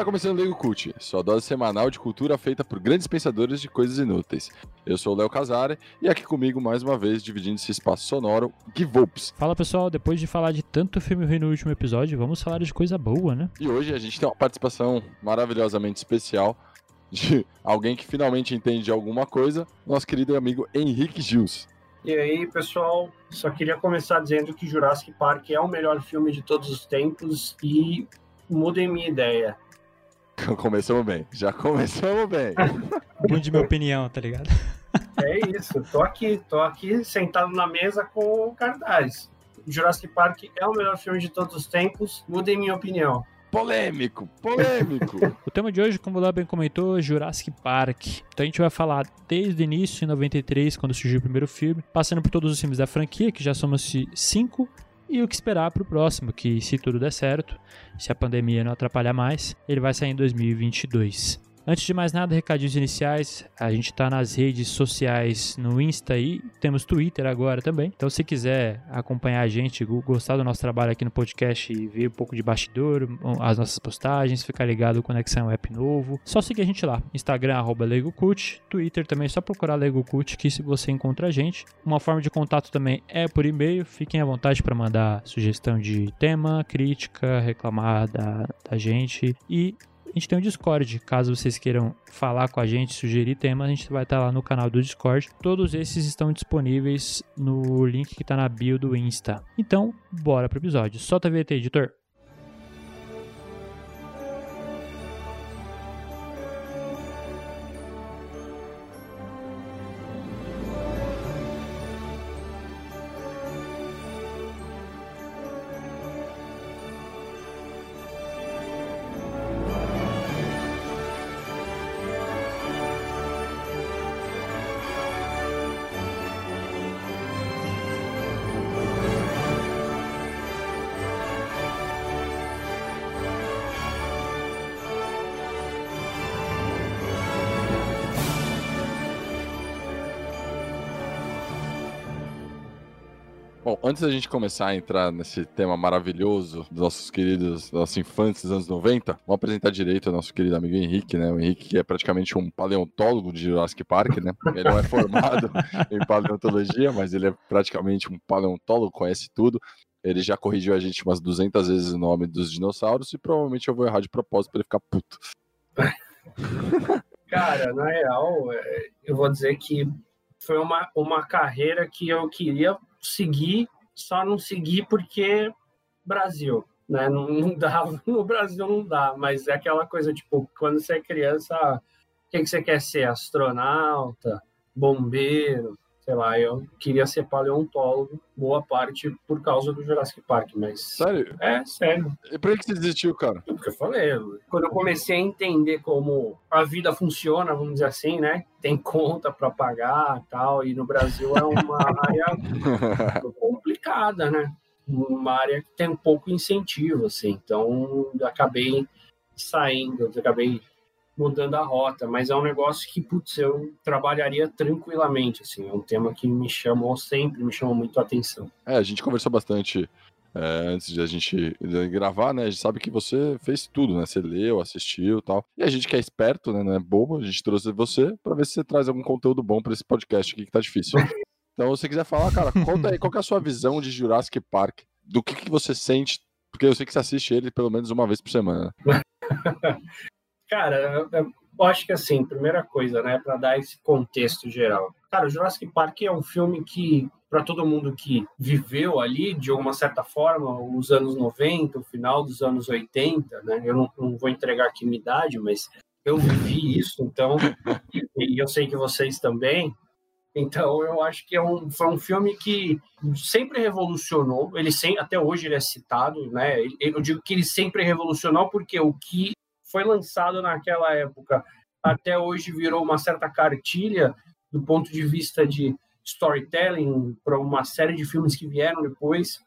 Está começando o Lego Cult, sua dose semanal de cultura feita por grandes pensadores de coisas inúteis. Eu sou o Léo Casare e aqui comigo mais uma vez, dividindo esse espaço sonoro, Gui Volps. Fala pessoal, depois de falar de tanto filme ruim no último episódio, vamos falar de coisa boa, né? E hoje a gente tem uma participação maravilhosamente especial de alguém que finalmente entende alguma coisa, nosso querido amigo Henrique Gils. E aí, pessoal, só queria começar dizendo que Jurassic Park é o melhor filme de todos os tempos e mudem minha ideia. Começamos bem, já começamos bem. Mude minha opinião, tá ligado? É isso, tô aqui, tô aqui sentado na mesa com o cartaz. Jurassic Park é o melhor filme de todos os tempos, mudem minha opinião. Polêmico, polêmico. O tema de hoje, como o Léo bem comentou, é Jurassic Park. Então a gente vai falar desde o início, em 93, quando surgiu o primeiro filme, passando por todos os filmes da franquia, que já somos cinco, e o que esperar para o próximo, que se tudo der certo, se a pandemia não atrapalhar mais, ele vai sair em 2022. Antes de mais nada, recadinhos iniciais. A gente está nas redes sociais no Insta e temos Twitter agora também. Então, se quiser acompanhar a gente, gostar do nosso trabalho aqui no podcast e ver um pouco de bastidor, as nossas postagens, ficar ligado com Conexão App novo, só seguir a gente lá. Instagram, arroba LegoCult. Twitter também, é só procurar LegoCult que se você encontra a gente. Uma forma de contato também é por e-mail. Fiquem à vontade para mandar sugestão de tema, crítica, reclamar da, da gente. E a gente tem o Discord. Caso vocês queiram falar com a gente, sugerir temas, a gente vai estar lá no canal do Discord. Todos esses estão disponíveis no link que está na bio do Insta. Então, bora pro episódio. Solta a VT, editor. Antes da gente começar a entrar nesse tema maravilhoso dos nossos queridos, nossos infantes dos anos 90, vamos apresentar direito ao nosso querido amigo Henrique, né? O Henrique que é praticamente um paleontólogo de Jurassic Park, né? Ele não é formado em paleontologia, mas ele é praticamente um paleontólogo, conhece tudo. Ele já corrigiu a gente umas 200 vezes o nome dos dinossauros e provavelmente eu vou errar de propósito para ele ficar puto. Cara, na real, é, eu vou dizer que foi uma, uma carreira que eu queria seguir, só não seguir porque Brasil, né? Não, não dá, no Brasil não dá, mas é aquela coisa, tipo, quando você é criança, o que, que você quer ser? Astronauta, bombeiro, sei lá, eu queria ser paleontólogo, boa parte por causa do Jurassic Park, mas... Sério? É, sério. E por que você desistiu, cara? O que eu falei, quando eu comecei a entender como a vida funciona, vamos dizer assim, né? Tem conta para pagar tal, e no Brasil é uma área complicada, né? Uma área que tem um pouco incentivo, assim, então acabei saindo, acabei mudando a rota, mas é um negócio que, putz, eu trabalharia tranquilamente, assim, é um tema que me chamou sempre, me chamou muito a atenção. É, a gente conversou bastante é, antes de a gente gravar, né? A gente sabe que você fez tudo, né? Você leu, assistiu e tal. E a gente que é esperto, né? Não é bobo, a gente trouxe você para ver se você traz algum conteúdo bom para esse podcast aqui que tá difícil. Então, se você quiser falar, cara, conta aí qual é a sua visão de Jurassic Park, do que, que você sente, porque eu sei que você assiste ele pelo menos uma vez por semana. Cara, eu acho que assim, primeira coisa, né, para dar esse contexto geral. Cara, o Jurassic Park é um filme que, para todo mundo que viveu ali, de alguma certa forma, os anos 90, o final dos anos 80, né, eu não, não vou entregar aqui minha idade, mas eu vivi isso, então, e eu sei que vocês também, então eu acho que é um, foi um filme que sempre revolucionou. Ele sem, até hoje ele é citado, né? Eu digo que ele sempre revolucionou porque o que foi lançado naquela época até hoje virou uma certa cartilha do ponto de vista de storytelling para uma série de filmes que vieram depois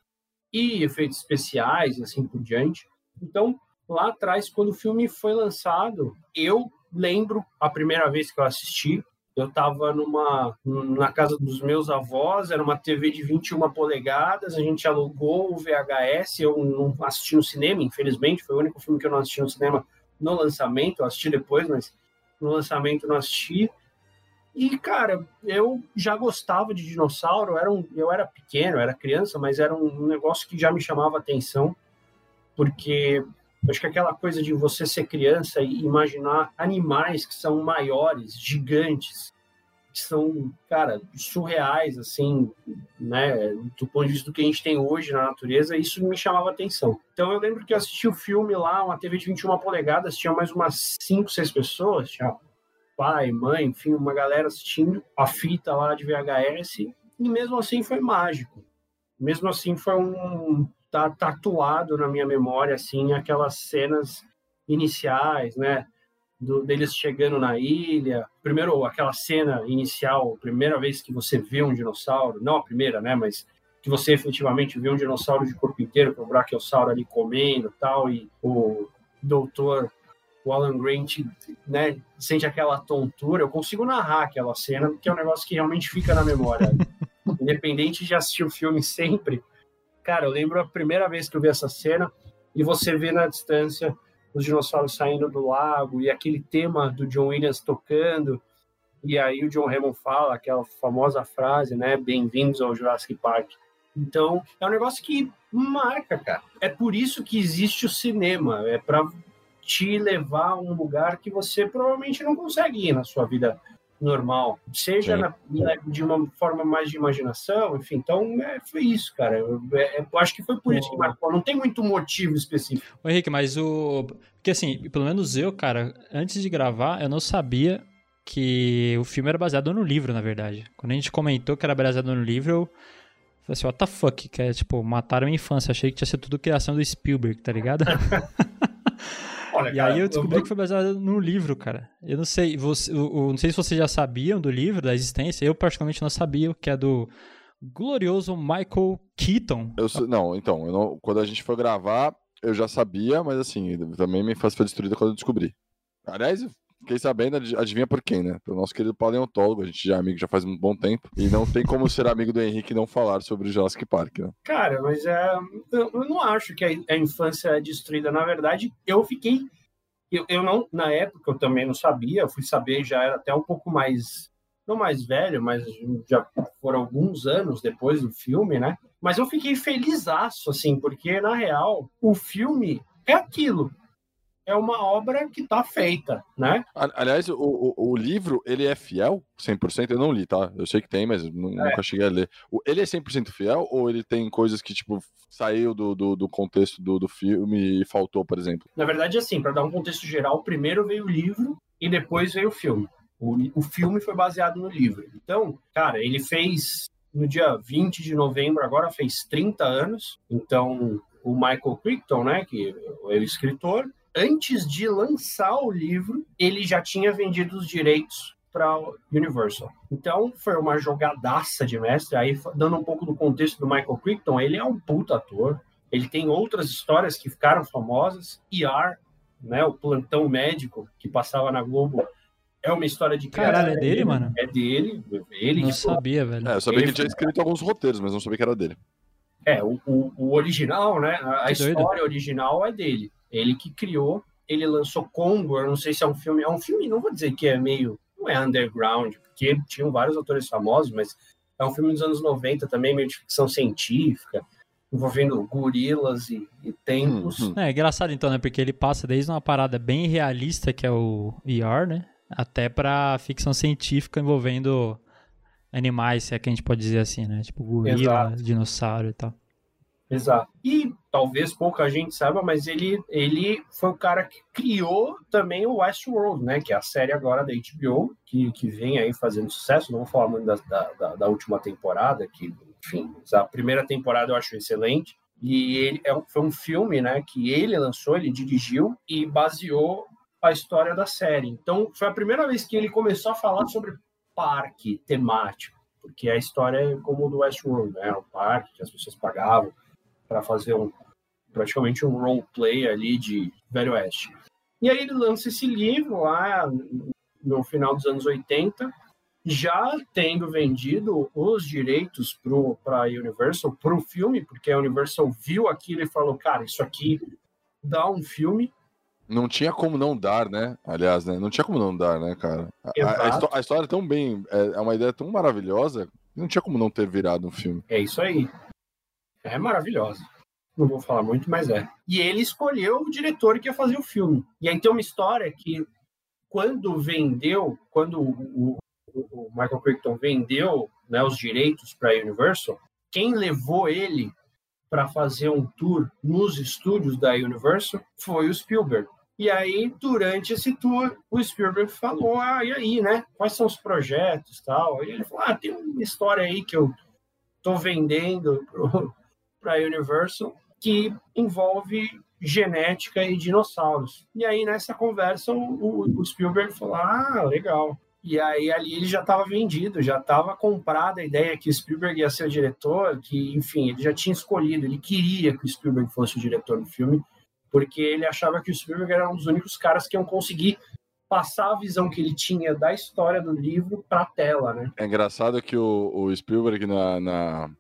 e efeitos especiais e assim por diante. Então, lá atrás, quando o filme foi lançado, eu lembro a primeira vez que eu assisti, eu estava numa na casa dos meus avós, era uma TV de 21 polegadas, a gente alugou o VHS, eu não assisti no cinema, infelizmente, foi o único filme que eu não assisti no cinema no lançamento, eu assisti depois, mas no lançamento não assisti. E, cara, eu já gostava de dinossauro, era um, eu era pequeno, era criança, mas era um negócio que já me chamava atenção, porque acho que aquela coisa de você ser criança e imaginar animais que são maiores, gigantes, que são, cara, surreais, assim, né, do ponto de vista do que a gente tem hoje na natureza, isso me chamava atenção. Então eu lembro que eu assisti o filme lá, uma TV de 21 polegadas, tinha mais umas 5, 6 pessoas, tinha pai, mãe, enfim, uma galera assistindo a fita lá de VHS, e mesmo assim foi mágico. Mesmo assim foi um tá tatuado na minha memória assim aquelas cenas iniciais, né? Do, deles chegando na ilha. Primeiro, aquela cena inicial, primeira vez que você vê um dinossauro, não a primeira, né? Mas que você efetivamente vê um dinossauro de corpo inteiro, com o brachiosauro ali comendo tal, e o doutor, o Alan Grant, né, sente aquela tontura. Eu consigo narrar aquela cena, porque é um negócio que realmente fica na memória. Independente de assistir o filme sempre, Cara, eu lembro a primeira vez que eu vi essa cena e você vê na distância os dinossauros saindo do lago e aquele tema do John Williams tocando. E aí o John Hammond fala aquela famosa frase, né? Bem-vindos ao Jurassic Park. Então, é um negócio que marca, cara. É por isso que existe o cinema, é para te levar a um lugar que você provavelmente não consegue ir na sua vida normal, seja na, na, de uma forma mais de imaginação, enfim. Então, é, foi isso, cara. Eu, é, eu, acho que foi por isso que marcou. Não tem muito motivo específico. Ô, Henrique, mas o. Porque assim, pelo menos eu, cara, antes de gravar, eu não sabia que o filme era baseado no livro, na verdade. Quando a gente comentou que era baseado no livro, eu falei assim, what the fuck? Que é tipo, mataram a minha infância. Achei que tinha sido tudo criação do Spielberg, tá ligado? Olha, e cara, aí eu descobri eu... que foi baseado no livro, cara. Eu não sei, você, eu, eu, não sei se vocês já sabiam do livro, da existência. Eu particularmente não sabia, que é do glorioso Michael Keaton. Eu, não, então, não, quando a gente foi gravar, eu já sabia, mas assim, também minha infância foi destruída quando eu descobri. Aliás, fiquei sabendo, adivinha por quem, né? Pelo nosso querido paleontólogo, a gente já é amigo já faz um bom tempo. E não tem como ser amigo do Henrique e não falar sobre o Jurassic Park, né? Cara, mas é, eu não acho que a, infância é destruída. Na verdade, eu fiquei. Eu, eu não, na época, eu também não sabia, eu fui saber já era até um pouco mais. Não mais velho, mas já foram alguns anos depois do filme, né? Mas eu fiquei felizaço, assim, porque na real, o filme é aquilo é uma obra que está feita, né? Aliás, o, o, o, livro, ele é fiel 100%? Eu não li, tá? Eu sei que tem, mas não, é. nunca cheguei a ler. Ele é 100% fiel ou ele tem coisas que, tipo, saiu do, do, do contexto do, do filme e faltou, por exemplo? Na verdade, assim, para dar um contexto geral, primeiro veio o livro e depois veio o filme. O, o filme foi baseado no livro. Então, cara, ele fez no dia 20 de novembro, agora fez 30 anos. Então, o Michael Crichton, né, que é o escritor, antes de lançar o livro, ele já tinha vendido os direitos para Universal. Então, foi uma jogadaça de mestre. Aí, dando um pouco do contexto do Michael Crichton, ele é um puta ator. Ele tem outras histórias que ficaram famosas. ER, né, o plantão médico que passava na Globo, é uma história de Caralho, é dele, mano? É dele. Ele não sabia, velho. É, eu sabia ele que ele tinha escrito alguns roteiros, mas não sabia que era dele. É, o, o, o original, né? A, história doido. original é dele. Ele que criou, ele lançou Congo, eu não sei se é um filme, é um filme, não vou dizer que é meio, não é underground, porque tinham vários autores famosos, mas é um filme dos anos 90 também, meio de ficção científica, envolvendo gorilas e, e tempos. Uhum. É, é engraçado então, né, porque ele passa desde uma parada bem realista, que é o ER, né, até pra ficção científica envolvendo animais, se é que a gente pode dizer assim, né, tipo gorila, Exato. dinossauro e tal. Exato. E talvez pouca gente saiba, mas ele, ele foi o cara que criou também o Westworld, né? Que é a série agora da HBO, que, que vem aí fazendo sucesso. Não vou falar muito da, da, da última temporada, que, enfim, a primeira temporada eu acho excelente. E ele é, foi um filme, né? Que ele lançou, ele dirigiu e baseou a história da série. Então, foi a primeira vez que ele começou a falar sobre parque temático, porque a história é como o do Westworld, né? Um parque que as pessoas pagavam para fazer um praticamente um roleplay ali de Velho Oeste. E aí ele lança esse livro lá no final dos anos 80 já tendo vendido os direitos para a Universal, para o filme, porque a Universal viu aquilo e falou, cara, isso aqui dá um filme. Não tinha como não dar, né? Aliás, né? Não tinha como não dar, né, cara? A, a, a história é tão bem. É, é uma ideia tão maravilhosa. Não tinha como não ter virado um filme. É isso aí. É maravilhosa. Não vou falar muito, mas é. E ele escolheu o diretor que ia fazer o filme. E aí tem uma história que, quando vendeu, quando o, o Michael Crichton vendeu né, os direitos para a Universal, quem levou ele para fazer um tour nos estúdios da Universal foi o Spielberg. E aí, durante esse tour, o Spielberg falou: Ah, e aí, né? Quais são os projetos tal? E ele falou: Ah, tem uma história aí que eu tô vendendo para a Universal que envolve genética e dinossauros. E aí, nessa conversa, o, o Spielberg falou: Ah, legal. E aí ali ele já estava vendido, já estava comprada a ideia que o Spielberg ia ser o diretor, que, enfim, ele já tinha escolhido, ele queria que o Spielberg fosse o diretor do filme, porque ele achava que o Spielberg era um dos únicos caras que iam conseguir passar a visão que ele tinha da história do livro para a tela, né? É engraçado que o, o Spielberg na, na,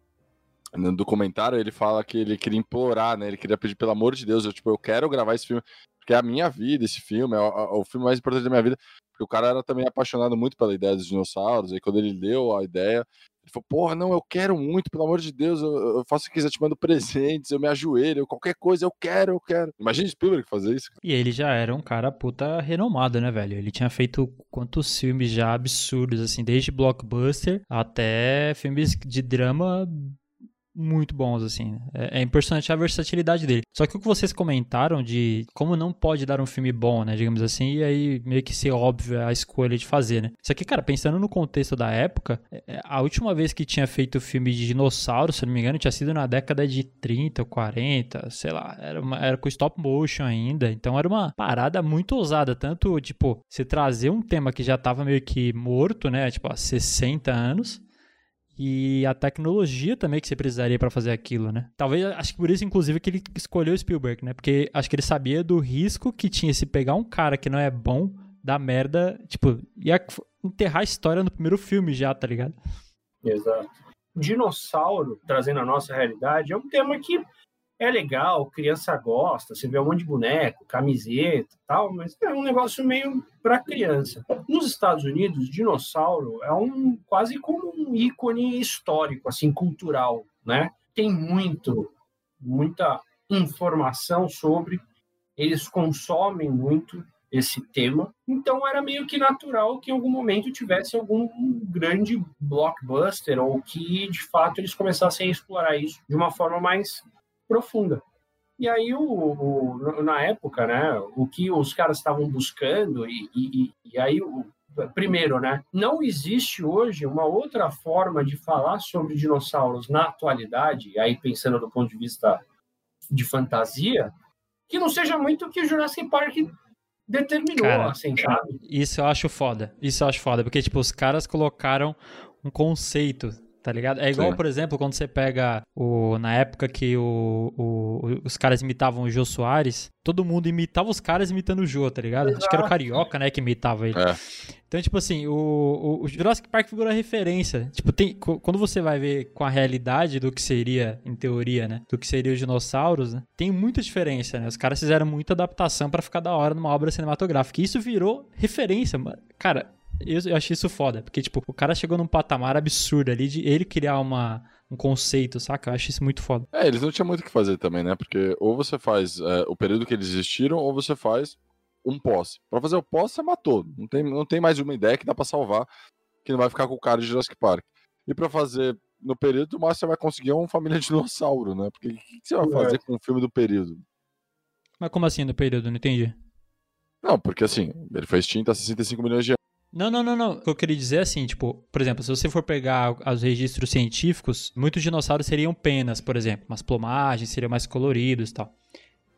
no documentário ele fala que ele queria implorar, né? Ele queria pedir pelo amor de Deus, eu tipo, eu quero gravar esse filme porque é a minha vida esse filme, é o, é o filme mais importante da minha vida. Porque o cara era também apaixonado muito pela ideia dos dinossauros. Aí quando ele deu a ideia, ele falou: Porra, não, eu quero muito, pelo amor de Deus, eu, eu faço o que quiser, te mando presentes, eu me ajoelho, qualquer coisa, eu quero, eu quero. Imagina Spielberg fazer isso. E ele já era um cara puta renomado, né, velho? Ele tinha feito quantos filmes já absurdos, assim, desde blockbuster até filmes de drama muito bons, assim. É, é, impressionante a versatilidade dele. Só que o que vocês comentaram de como não pode dar um filme bom, né, digamos assim, e aí meio que ser óbvio a escolha de fazer, né. Só que, cara, pensando no contexto da época, é, é, a última vez que tinha feito filme de dinossauro, se não me engano, tinha sido na década de 30 ou 40, sei lá, era, uma, era com stop motion ainda, então era uma parada muito ousada, tanto, tipo, você trazer um tema que já tava meio que morto, né, tipo, há 60 anos, e a tecnologia também que você precisaria para fazer aquilo, né? Talvez, acho que por isso, inclusive, que ele escolheu Spielberg, né? Porque acho que ele sabia do risco que tinha se pegar um cara que não é bom, da merda, tipo, ia enterrar a história no primeiro filme já, tá ligado? Exato. Dinossauro, trazendo a nossa realidade, é um tema que é legal, criança gosta, você vê um monte de boneco, camiseta tal, mas é um negócio meio para criança. Nos Estados Unidos, dinossauro é um quase como um ícone histórico, assim, cultural, né? Tem muito, muita informação sobre, eles consomem muito esse tema, então era meio que natural que em algum momento tivesse algum grande blockbuster ou que de fato eles começassem a explorar isso de uma forma mais profunda. E aí, o, o, na época, né, o que os caras estavam buscando, e, e, e aí, o, primeiro, né, não existe hoje uma outra forma de falar sobre dinossauros na atualidade, aí pensando do ponto de vista de fantasia, que não seja muito o que o Jurassic Park determinou, Cara, assim, sabe? Isso eu acho foda. Isso eu acho foda, porque, tipo, os caras colocaram um conceito tá ligado? É igual, Sim. por exemplo, quando você pega o, na época que o, o, os caras imitavam o Jô Soares, todo mundo imitava os caras imitando o Jô, tá ligado? Exato. Acho que era o Carioca, né, que imitava ele. É. Então, tipo assim, o, o, Jurassic Park figura referência. Tipo, tem, quando você vai ver com a realidade do que seria, em teoria, né, do que seria os dinossauros, né, tem muita diferença, né? Os caras fizeram muita adaptação para ficar da hora numa obra cinematográfica. E isso virou referência, mano. Cara, eu, eu achei isso foda, porque, tipo, o cara chegou num patamar absurdo ali de ele criar uma, um conceito, saca? Eu acho isso muito foda. É, eles não tinham muito o que fazer também, né? Porque ou você faz é, o período que eles existiram, ou você faz um pós. Pra fazer o pós, você matou. Não tem, não tem mais uma ideia que dá pra salvar, que não vai ficar com o cara de Jurassic Park. E pra fazer no período, o máximo você vai conseguir uma família de dinossauro, né? Porque o que, você vai fazer é. com o filme do período? Mas como assim no período? Não entendi. Não, porque assim, ele foi extinto há 65 milhões de não, não, não, não. O que eu queria dizer é assim, tipo, por exemplo, se você for pegar os registros científicos, muitos dinossauros seriam penas, por exemplo, umas plumagens seriam mais coloridos e tal.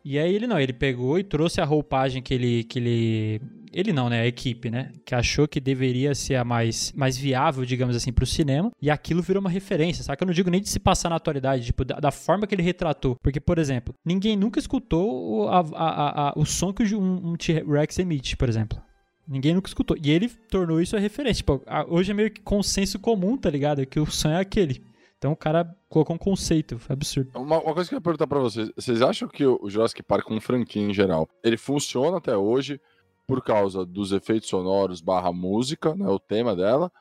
E aí ele não, ele pegou e trouxe a roupagem que ele que ele ele não, né, a equipe, né, que achou que deveria ser a mais mais viável, digamos assim, para o cinema, e aquilo virou uma referência, sabe? Eu não digo nem de se passar na atualidade, tipo, da, da forma que ele retratou, porque por exemplo, ninguém nunca escutou o, a, a, a, o som que um, um T-Rex emite, por exemplo. Ninguém nunca escutou. E ele tornou isso a referência. Tipo, hoje é meio que consenso comum, tá ligado? Que o sonho é aquele. Então o cara colocou um conceito, foi absurdo. Uma, uma, coisa que eu ia perguntar pra vocês: vocês acham que o Jurassic Park, como franquia em geral, ele funciona até hoje por causa dos efeitos sonoros barra música, né, o tema dela,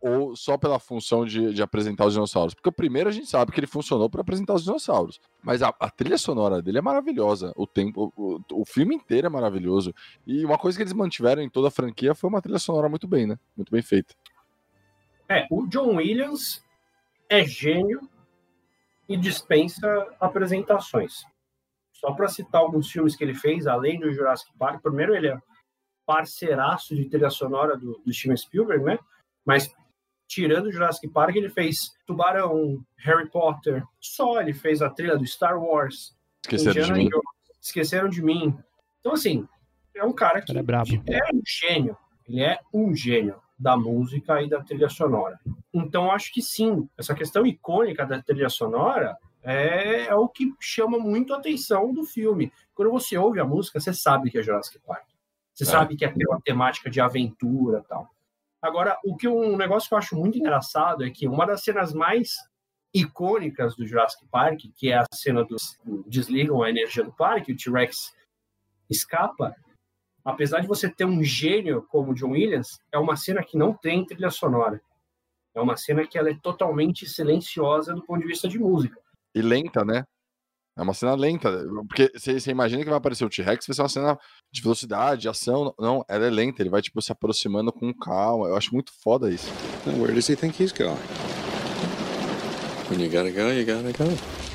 ou só pela função de, de, apresentar os dinossauros? Porque o primeiro a gente sabe que ele funcionou para apresentar os dinossauros, mas a, a, trilha sonora dele é maravilhosa, o tempo, o, o, filme inteiro é maravilhoso, e uma coisa que eles mantiveram em toda a franquia foi uma trilha sonora muito bem, né? Muito bem feita. É, o John Williams é gênio e dispensa apresentações. Só para citar alguns filmes que ele fez, além do Jurassic Park, primeiro ele é parceiraço de trilha sonora do, do Steven Spielberg, né? Mas tirando o Jurassic Park, ele fez Tubarão, Harry Potter, só ele fez a trilha do Star Wars. Esqueceram de mim. Esqueceram de mim. Então, assim, é um cara que cara é, é um gênio. Ele é um gênio da música e da trilha sonora. Então, acho que sim, essa questão icônica da trilha sonora é, é, o que chama muito a atenção do filme. Quando você ouve a música, você sabe que é Jurassic Park. Você é. sabe que é aquela temática de aventura tal. Agora, o que um negócio que eu acho muito engraçado é que uma das cenas mais icônicas do Jurassic Park, que é a cena dos desligam a energia do parque, o T-Rex escapa, apesar de você ter um gênio como John Williams, é uma cena que não tem trilha sonora. É uma cena que ela é totalmente silenciosa do ponto de vista de música. E lenta, né? É uma cena lenta. Porque você imagina que vai aparecer o T-Rex, vai ser uma cena de velocidade, de ação. Não, ela é lenta, ele vai tipo se aproximando com calma. Eu acho muito foda isso. Where does he think he's going? When you gotta go, you gotta go.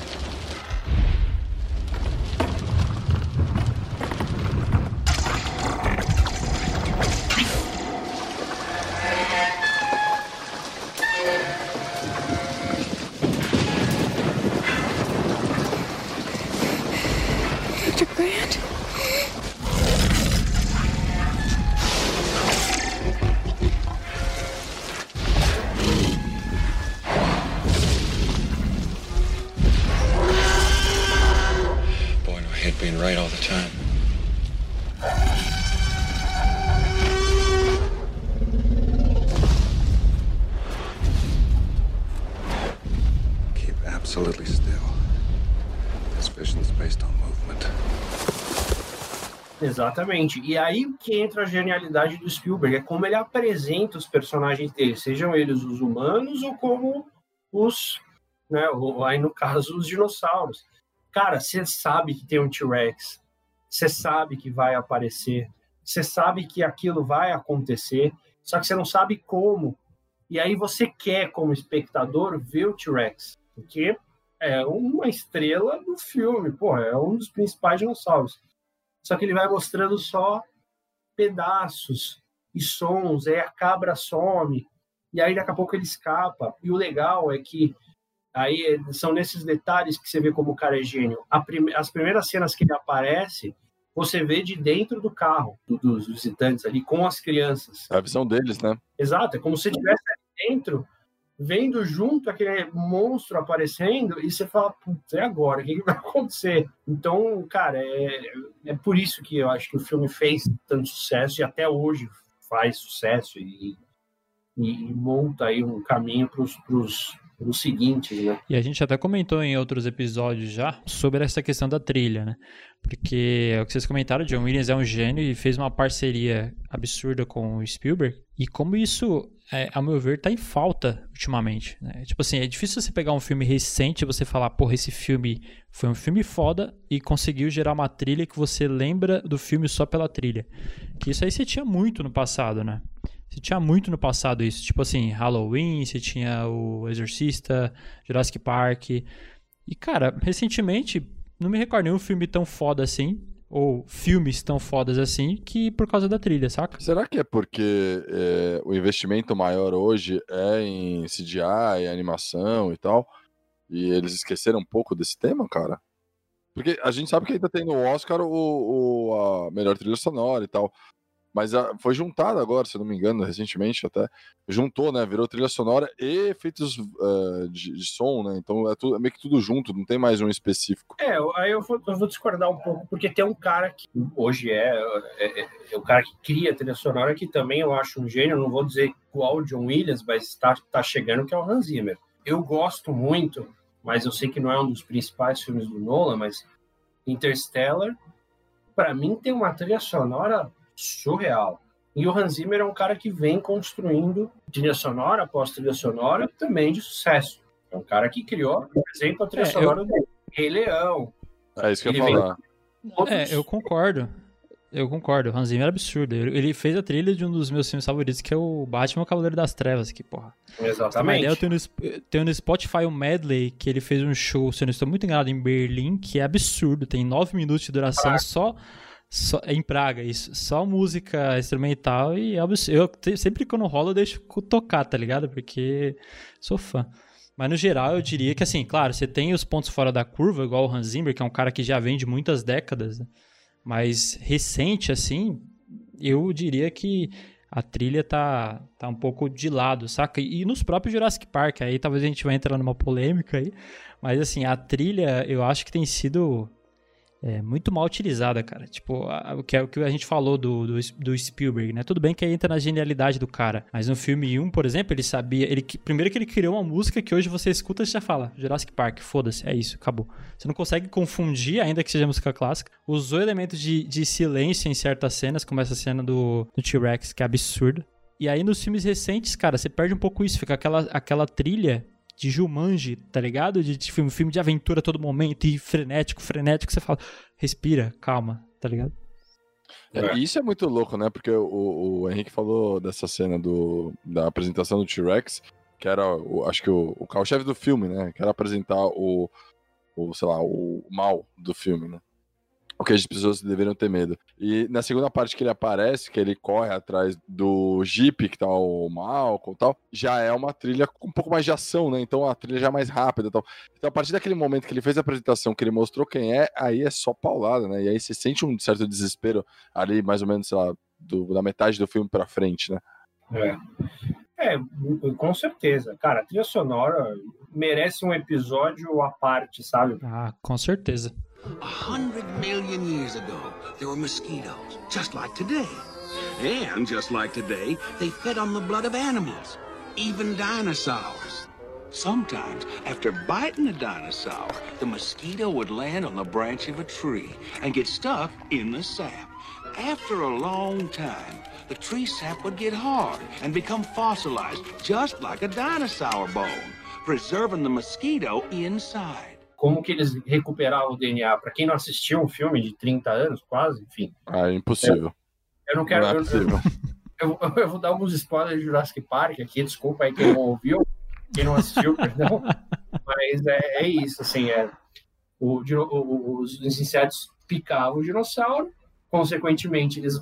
Exatamente. E aí que entra a genialidade do Spielberg, é como ele apresenta os personagens dele, sejam eles os humanos ou como os, né, aí no caso os dinossauros. Cara, você sabe que tem um T-Rex, você sabe que vai aparecer, você sabe que aquilo vai acontecer, só que você não sabe como. E aí você quer, como espectador, ver o T-Rex, porque é uma estrela do filme, pô, é um dos principais dinossauros só que ele vai mostrando só pedaços e sons, aí a cabra some, e aí daqui a pouco ele escapa. E o legal é que aí são nesses detalhes que você vê como o cara é gênio. Prime as primeiras cenas que ele aparece, você vê de dentro do carro do, dos visitantes ali com as crianças. A visão deles, né? Exato, é como se estivesse dentro vendo junto aquele monstro aparecendo e você fala, putz, é agora, o que, vai acontecer? Então, cara, é, é por isso que eu acho que o filme fez tanto sucesso e até hoje faz sucesso e, e, e monta aí um caminho para os os seguintes, né? E a gente até comentou em outros episódios já sobre essa questão da trilha, né? Porque é o que vocês comentaram, John Williams é um gênio e fez uma parceria absurda com o Spielberg. E como isso é, a meu ver, tá em falta ultimamente. Né? Tipo assim, é difícil você pegar um filme recente e você falar, porra, esse filme foi um filme foda e conseguiu gerar uma trilha que você lembra do filme só pela trilha. Que isso aí você tinha muito no passado, né? Você tinha muito no passado isso. Tipo assim, Halloween, você tinha o Exorcista, Jurassic Park. E, cara, recentemente, não me recordo nenhum filme tão foda assim ou filmes tão fodas assim que por causa da trilha, saca? Será que é porque é, o investimento maior hoje é em CGI, animação e tal, e eles esqueceram um pouco desse tema, cara? Porque a gente sabe que ainda tem no Oscar o, o a melhor trilha sonora e tal. Mas a, foi juntado agora, se não me engano, recentemente até. Juntou, né? Virou trilha sonora e efeitos uh, de, de, som, né? Então é, tudo, é, meio que tudo junto, não tem mais um específico. É, aí eu vou, eu vou discordar um pouco, porque tem um cara que hoje é, é, é, é, o cara que cria a trilha sonora, que também eu acho um gênio, não vou dizer igual o John Williams, mas está tá chegando, que é o Hans Zimmer. Eu gosto muito, mas eu sei que não é um dos principais filmes do Nolan, mas Interstellar, para mim, tem uma trilha sonora surreal. E o Hans Zimmer é um cara que vem construindo trilha sonora após trilha sonora também de sucesso. É um cara que criou, por exemplo, a trilha é, sonora eu... do Rei Leão. É isso que eu ia falar. É, eu concordo. Eu concordo, o Hans Zimmer é absurdo. Ele fez a trilha de um dos meus filmes favoritos, que é o Batman o Cavaleiro das Trevas, que porra. Exatamente. Eu tenho, no, tenho no Spotify um medley que ele fez um show, se eu não estou muito enganado, em Berlim, que é absurdo. Tem nove minutos de duração só só, em Praga, isso. Só música instrumental e eu sempre quando rola eu deixo tocar, tá ligado? Porque sou fã. Mas no geral eu diria que assim, claro, você tem os pontos fora da curva, igual o Hans Zimmer, que é um cara que já vem de muitas décadas, né? mas recente assim, eu diria que a trilha tá, tá um pouco de lado, saca? E nos próprios Jurassic Park, aí talvez a gente vai entrar numa polêmica aí, mas assim, a trilha eu acho que tem sido é, muito mal utilizada, cara. Tipo, a, o, que, é, o que a gente falou do, do, do, Spielberg, né? Tudo bem que aí entra na genialidade do cara. Mas no filme 1, por exemplo, ele sabia. Ele, primeiro que ele criou uma música que hoje você escuta e já fala: Jurassic Park, foda-se, é isso, acabou. Você não consegue confundir, ainda que seja música clássica. Usou elementos de, de silêncio em certas cenas, como essa cena do, do T-Rex, que é absurda. E aí nos filmes recentes, cara, você perde um pouco isso. Fica aquela, aquela trilha de Jumanji, tá ligado? De, de filme, filme de aventura a todo momento e frenético, frenético, você fala, respira, calma, tá ligado? É, isso é muito louco, né? Porque o, o, Henrique falou dessa cena do, da apresentação do T-Rex, que era, o, acho que o, o carro-chefe do filme, né? Que era apresentar o, o, sei lá, o mal do filme, né? O que as pessoas deveriam ter medo. E na segunda parte que ele aparece, que ele corre atrás do Jeep, que tá o Malcolm e tal, já é uma trilha com um pouco mais de ação, né? Então a trilha já é mais rápida e tal. Então a partir daquele momento que ele fez a apresentação, que ele mostrou quem é, aí é só paulada, né? E aí você sente um certo desespero ali, mais ou menos, sei lá, do, da metade do filme pra frente, né? É. É, com certeza. Cara, a trilha sonora merece um episódio à parte, sabe? Ah, com certeza. A hundred million years ago, there were mosquitoes, just like today. And just like today, they fed on the blood of animals, even dinosaurs. Sometimes, after biting a dinosaur, the mosquito would land on the branch of a tree and get stuck in the sap. After a long time, the tree sap would get hard and become fossilized, just like a dinosaur bone, preserving the mosquito inside. Como que eles recuperavam o DNA. Para quem não assistiu um filme de 30 anos, quase, enfim. Ah, é impossível. Eu, eu não quero. Não é eu, eu, eu, vou dar alguns spoilers de Jurassic Park aqui, desculpa aí quem não ouviu, quem não assistiu, perdão. Mas é, é isso, assim, é, o, o, os insetos picavam o dinossauro, consequentemente, eles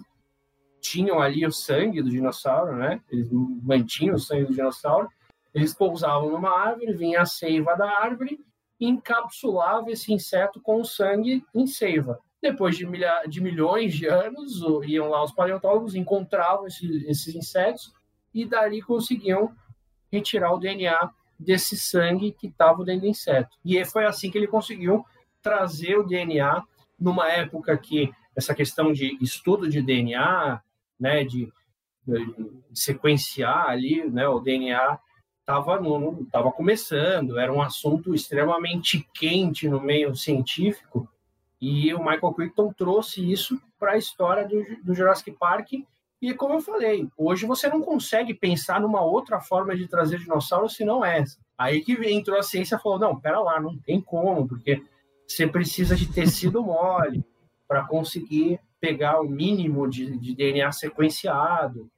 tinham ali o sangue do dinossauro, né? Eles mantinham o sangue do dinossauro, eles pousavam numa árvore, vinha a seiva da árvore encapsulava esse inseto com o sangue em seiva. Depois de, milha, de milhões de anos, iam lá os paleontólogos, encontravam esses, esses insetos e dali conseguiam retirar o DNA desse sangue que estava dentro do inseto. E foi assim que ele conseguiu trazer o DNA numa época que essa questão de estudo de DNA, né, de, de sequenciar ali, né, o DNA estava tava começando, era um assunto extremamente quente no meio científico, e o Michael Crichton trouxe isso para a história do, do Jurassic Park. E como eu falei, hoje você não consegue pensar numa outra forma de trazer dinossauros senão essa. Aí que entrou a ciência e falou: não, pera lá, não tem como, porque você precisa de tecido mole para conseguir pegar o mínimo de, de DNA sequenciado.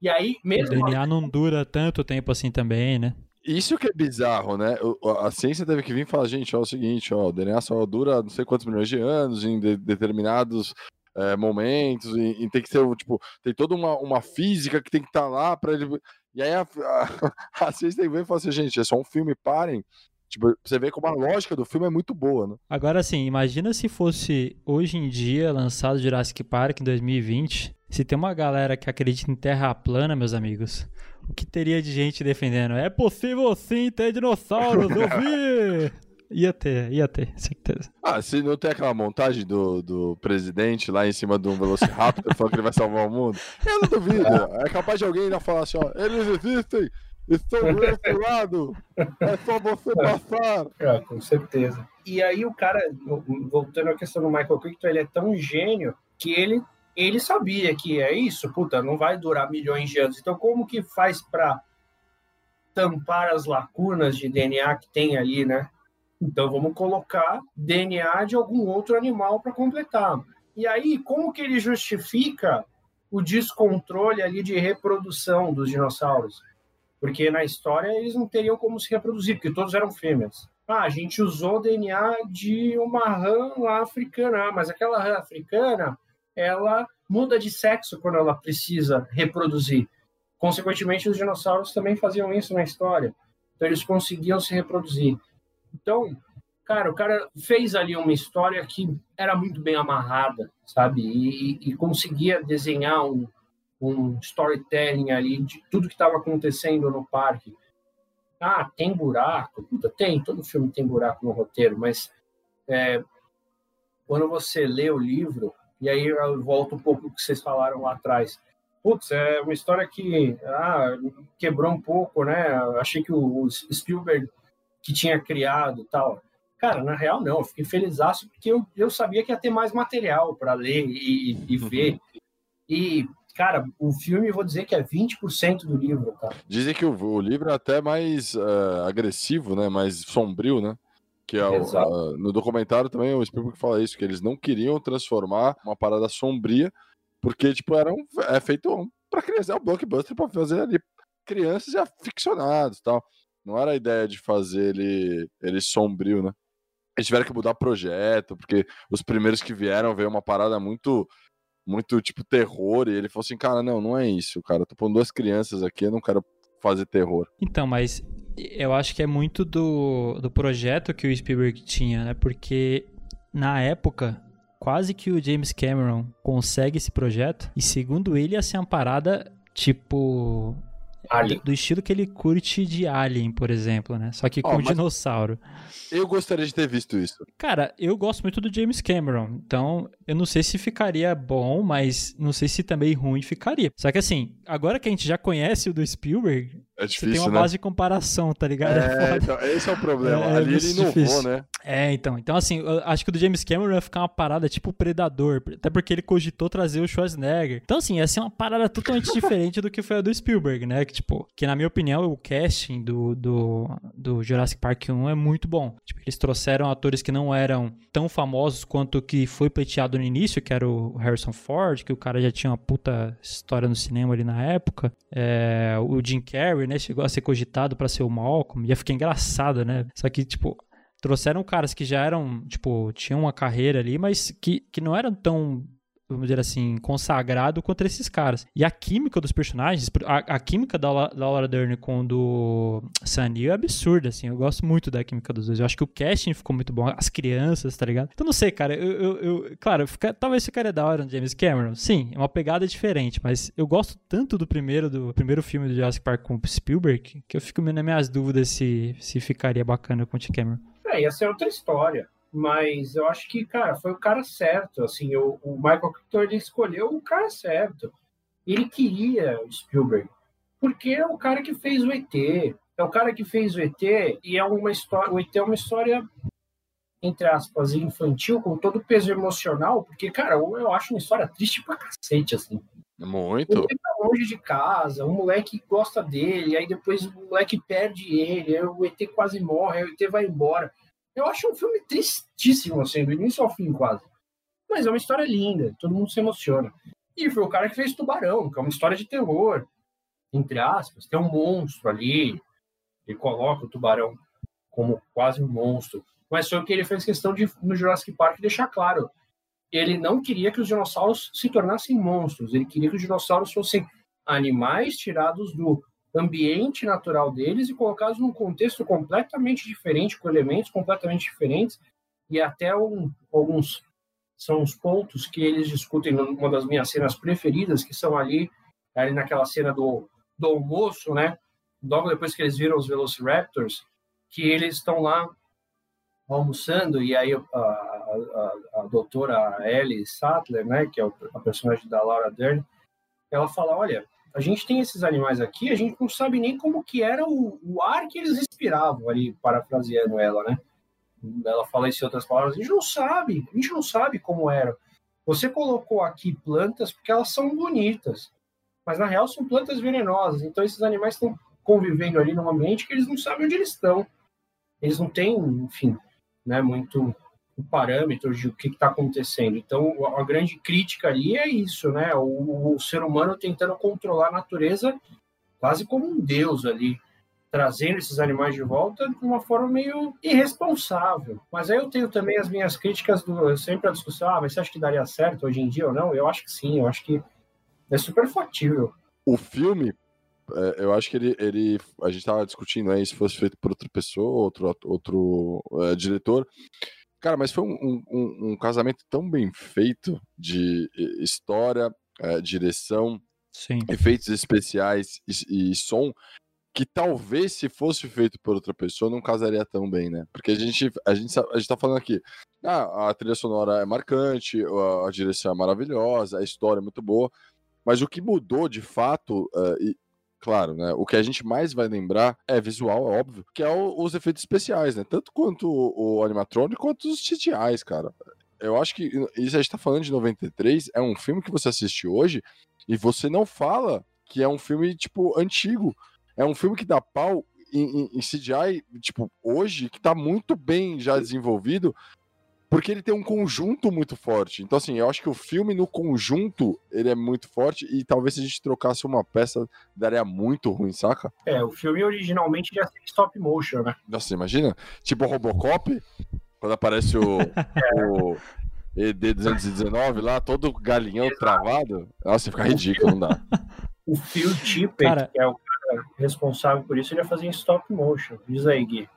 E aí, mesmo. O DNA não dura tanto tempo assim também, né? Isso que é bizarro, né? A ciência teve que vir e falar, gente, ó, é o seguinte, ó, o DNA só dura não sei quantos milhões de anos em de, determinados é, momentos, e, e, tem que ser, tipo, tem toda uma, uma física que tem que estar tá lá para ele. E aí a, a, a, ciência tem que vir e falar assim, gente, é só um filme, parem. Tipo, você vê como a lógica do filme é muito boa, né? Agora sim, imagina se fosse hoje em dia lançado Jurassic Park em 2020 Se tem uma galera que acredita em terra plana, meus amigos, o que teria de gente defendendo? É possível sim ter dinossauros, eu vi! Ia ter, ia ter, certeza. Ah, se não tem aquela montagem do, do presidente lá em cima de um Velociraptor falando que ele vai salvar o mundo, eu não duvido. É capaz de alguém ainda falar assim, ó, eles existem, estão do outro lado, é só você passar. É, com certeza. E aí o cara, voltando à questão do Michael Crichton, ele é tão gênio que ele ele sabia que é isso, puta, não vai durar milhões de anos. Então como que faz para tampar as lacunas de DNA que tem ali, né? Então vamos colocar DNA de algum outro animal para completar. E aí, como que ele justifica o descontrole ali de reprodução dos dinossauros? Porque na história eles não teriam como se reproduzir, porque todos eram fêmeas. Ah, a gente usou DNA de uma rã africana, ah, mas aquela rã africana, ela muda de sexo quando ela precisa reproduzir. Consequentemente, os dinossauros também faziam isso na história. Então, eles conseguiam se reproduzir. Então, cara, o cara fez ali uma história que era muito bem amarrada, sabe? E, e, conseguia desenhar um, um storytelling ali de tudo que estava acontecendo no parque. Ah, tem buraco? Puta, tem, todo filme tem buraco no roteiro, mas é, quando você lê o livro, e aí eu volto um pouco do que vocês falaram lá atrás. Putz, é uma história que ah, quebrou um pouco, né? Achei que o, o Spielberg que tinha criado tal. Cara, na real, não. Eu fiquei feliz porque eu, eu sabia que ia ter mais material para ler e, e uhum. ver. E, cara, o filme, vou dizer que é 20% do livro, tá? Dizem que o, o livro é até mais uh, agressivo, né? Mais sombrio, né? Que é o, uh, no documentário também o Spielberg fala isso, que eles não queriam transformar uma parada sombria, porque, tipo, era um, é feito para criança, é um blockbuster para fazer ali crianças e aficionados e tal. Não era a ideia de fazer ele, ele sombrio, né? Eles tiveram que mudar projeto, porque os primeiros que vieram veio uma parada muito, muito tipo terror, e ele falou assim, cara, não, não é isso, cara. Eu tô pondo duas crianças aqui, eu não quero fazer terror. Então, mas eu acho que é muito do, do projeto que o Spielberg tinha, né? Porque na época, quase que o James Cameron consegue esse projeto, e segundo ele, ia ser uma parada tipo do, do, estilo que ele curte de Alien, por exemplo, né? Só que com oh, dinossauro. Eu gostaria de ter visto isso. Cara, eu gosto muito do James Cameron, então eu não sei se ficaria bom, mas não sei se também ruim ficaria. Só que assim, agora que a gente já conhece o do Spielberg, é difícil, você tem uma né? base de comparação, tá ligado? É, é então, esse é o problema. É, Ali ele inovou, difícil. né? É, então. Então, assim, eu acho que o do James Cameron ia ficar uma parada tipo Predador, até porque ele cogitou trazer o Schwarzenegger. Então, assim, ia ser uma parada totalmente diferente do que foi a do Spielberg, né? Que, tipo, que na minha opinião, o casting do, do, do Jurassic Park 1 é muito bom. Tipo, eles trouxeram atores que não eram tão famosos quanto o que foi pleiteado no início, que era o Harrison Ford, que o cara já tinha uma puta história no cinema ali na época. É, o Jim Carrey, né? Chegou a ser cogitado para ser o Malcolm. Ia ficar engraçado, né? Só que, tipo, trouxeram caras que já eram, tipo, tinham uma carreira ali, mas que, que não eram tão vamos dizer assim, consagrado contra esses caras. E a química dos personagens, a, a química da, da Laura Dern com do Sunny é absurda, assim. Eu gosto muito da química dos dois. Eu acho que o casting ficou muito bom, as crianças, tá ligado? Então não sei, cara. Eu, eu, eu claro, fica, talvez ficaria da hora no James Cameron. Sim, é uma pegada diferente, mas eu gosto tanto do primeiro, do primeiro filme do Jurassic Park com Spielberg que eu fico nas minhas dúvidas se, se ficaria bacana com o Tim Cameron. É, ia ser outra história mas eu acho que, cara, foi o cara certo. Assim, o, o Michael Crichton ele escolheu o cara certo. Ele queria o Spielberg, porque é o cara que fez o ET. É o cara que fez o ET e é uma história. O ET é uma história entre aspas infantil com todo o peso emocional, porque cara, eu acho uma história triste pra cacete assim. Muito. Ele tá longe de casa, um moleque gosta dele, aí depois o moleque perde ele, o ET quase morre, o ET vai embora. Eu acho um filme tristíssimo, assim, do início ao fim, quase. Mas é uma história linda, todo mundo se emociona. E foi o cara que fez Tubarão, que é uma história de terror, entre aspas. Tem um monstro ali, ele coloca o tubarão como quase um monstro. Mas o que ele fez questão de, no Jurassic Park, deixar claro. Ele não queria que os dinossauros se tornassem monstros, ele queria que os dinossauros fossem animais tirados do ambiente natural deles e colocados num contexto completamente diferente, com elementos completamente diferentes e até um, alguns são os pontos que eles discutem numa das minhas cenas preferidas, que são ali, ali naquela cena do, do almoço, né? Logo depois que eles viram os Velociraptors, que eles estão lá almoçando e aí a, a, a, a doutora Ellie Sattler, né, que é a personagem da Laura Dern, ela fala, olha, a gente tem esses animais aqui, a gente não sabe nem como que era o, o ar que eles respiravam ali, parafraseando ela, né? Ela fala isso em outras palavras, a gente não sabe, a gente não sabe como era. Você colocou aqui plantas porque elas são bonitas, mas na real são plantas venenosas, então esses animais estão convivendo ali num ambiente que eles não sabem onde eles estão. Eles não têm, enfim, né, muito parâmetros de o que está acontecendo. Então, a grande crítica ali é isso, né? O, o, ser humano tentando controlar a natureza quase como um deus ali, trazendo esses animais de volta de uma forma meio irresponsável. Mas aí eu tenho também as minhas críticas, do, sempre a discussão, ah, mas você acha que daria certo hoje em dia ou não? Eu acho que sim, eu acho que é super factível. O filme, é, eu acho que ele, ele a gente estava discutindo aí se fosse feito por outra pessoa, outro, outro é, diretor. Cara, mas foi um, um, um, casamento tão bem feito de história, é, direção, Sim. efeitos especiais e, e, som, que talvez se fosse feito por outra pessoa não casaria tão bem, né? Porque a gente, a gente, a gente tá falando aqui, ah, a trilha sonora é marcante, a, a direção é maravilhosa, a história é muito boa, mas o que mudou de fato, uh, e, claro, né? O que a gente mais vai lembrar é visual, é óbvio, que é o, os efeitos especiais, né? Tanto quanto o, o animatrônico quanto os CGIs, cara. Eu acho que isso a gente tá falando de 93, é um filme que você assiste hoje e você não fala que é um filme, tipo, antigo. É um filme que dá pau em, em, em CGI, tipo, hoje, que tá muito bem já desenvolvido, porque ele tem um conjunto muito forte. Então, assim, eu acho que o filme no conjunto ele é muito forte e talvez se a gente trocasse uma peça daria muito ruim, saca? É, o filme originalmente já tem stop motion, né? Nossa, imagina? Tipo Robocop, quando aparece o, o ED219 lá, todo galinhão Exato. travado. Nossa, fica ridículo, não dá. O Phil Tippett, cara... que é o cara responsável por isso, ele ia fazer em stop motion. Diz aí, Gui.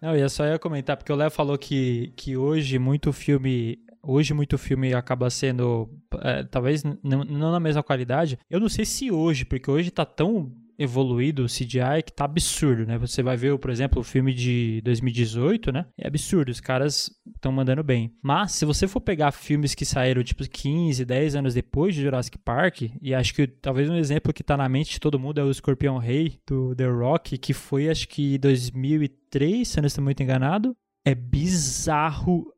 Não, eu só ia comentar, porque o Léo falou que, que hoje muito filme. Hoje muito filme acaba sendo. É, talvez não, na mesma qualidade. Eu não sei se hoje, porque hoje tá tão evoluído o CGI que tá absurdo, né? Você vai ver, por exemplo, o filme de 2018, né? É absurdo, os caras estão mandando bem. Mas se você for pegar filmes que saíram tipo 15, 10 anos depois de Jurassic Park, e acho que talvez um exemplo que tá na mente de todo mundo é o Escorpião Rei do The Rock, que foi acho que 2003, se eu não estou muito enganado. É bizarro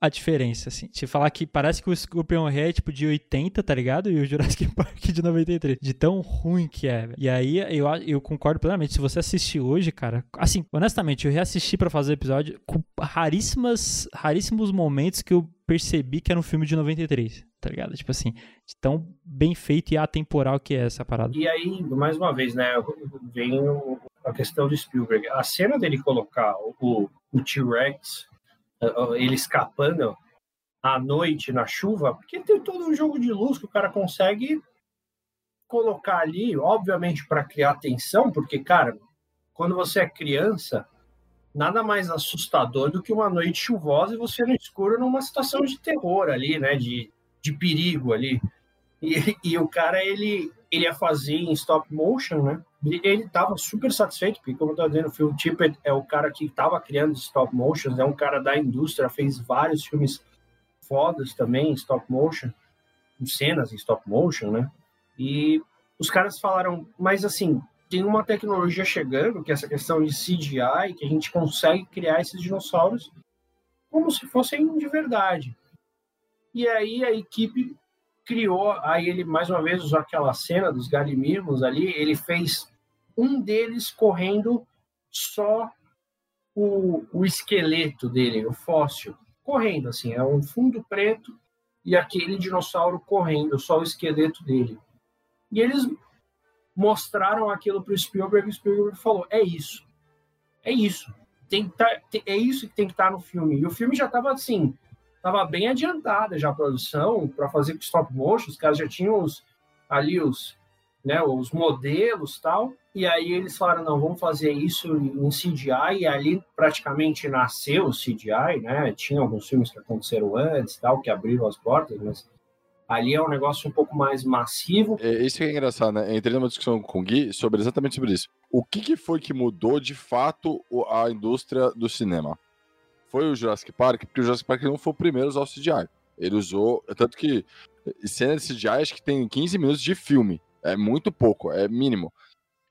a diferença, assim. Te falar que parece que o Scorpion Rei é tipo de 80, tá ligado? E o Jurassic Park de 93. De tão ruim que é. E aí eu, eu concordo plenamente. Se você assistir hoje, cara. Assim, honestamente, eu reassisti para fazer o episódio com raríssimas, raríssimos momentos que eu percebi que era um filme de 93, tá ligado? Tipo assim, de tão bem feito e atemporal que é essa parada. E aí, mais uma vez, né, vem a questão do Spielberg. A cena dele colocar o, o T-Rex ele escapando à noite na chuva, porque tem todo um jogo de luz que o cara consegue colocar ali, obviamente para criar tensão, porque, cara, quando você é criança, nada mais assustador do que uma noite chuvosa e você no escuro numa situação de terror ali, né, de, de perigo ali. E, e o cara, ele, ele ia fazer em stop motion, né? Ele estava super satisfeito, porque, como eu estava dizendo, o Phil Tippett é o cara que estava criando stop motion, é um cara da indústria, fez vários filmes fodas também em stop motion, cenas em stop motion, né? E os caras falaram, mas assim, tem uma tecnologia chegando, que é essa questão de CGI, que a gente consegue criar esses dinossauros como se fossem de verdade. E aí a equipe criou, aí ele mais uma vez usou aquela cena dos galimimos ali, ele fez um deles correndo só o, o esqueleto dele, o fóssil, correndo assim, é um fundo preto e aquele dinossauro correndo, só o esqueleto dele. E eles mostraram aquilo para o Spielberg e o Spielberg falou: é isso, é isso, tem tá, é isso que tem que estar tá no filme. E o filme já estava assim, estava bem adiantada já a produção para fazer com stop motion, os caras já tinham os, ali os, né, os modelos tal. E aí eles falaram, não, vamos fazer isso em CGI, e ali praticamente nasceu o CGI, né? Tinha alguns filmes que aconteceram antes, tal, que abriram as portas, mas ali é um negócio um pouco mais massivo. É, isso que é engraçado, né? Entrei numa discussão com o Gui sobre exatamente sobre isso. O que, que foi que mudou de fato a indústria do cinema? Foi o Jurassic Park, porque o Jurassic Park não foi o primeiro a usar o CGI. Ele usou, tanto que cena de CGI acho que tem 15 minutos de filme. É muito pouco, é mínimo.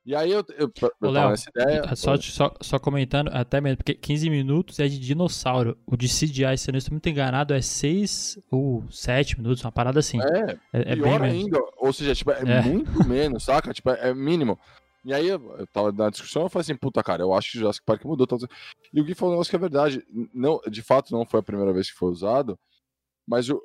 E aí eu, eu, eu Ô, Léo, ideia. Só, só, só, comentando, até mesmo, porque 15 minutos é de dinossauro. O de CGI, se eu não estou muito enganado, é 6 ou 7 minutos, uma parada assim. É, é, é bem ainda. Ou seja, tipo, é, é, muito menos, saca? Tipo, é, mínimo. E aí eu, tava na discussão, eu falei assim, puta, cara, eu acho que o Jurassic Park mudou. E o Gui falou um negócio que é verdade. Não, de fato, não foi a primeira vez que foi usado, mas o,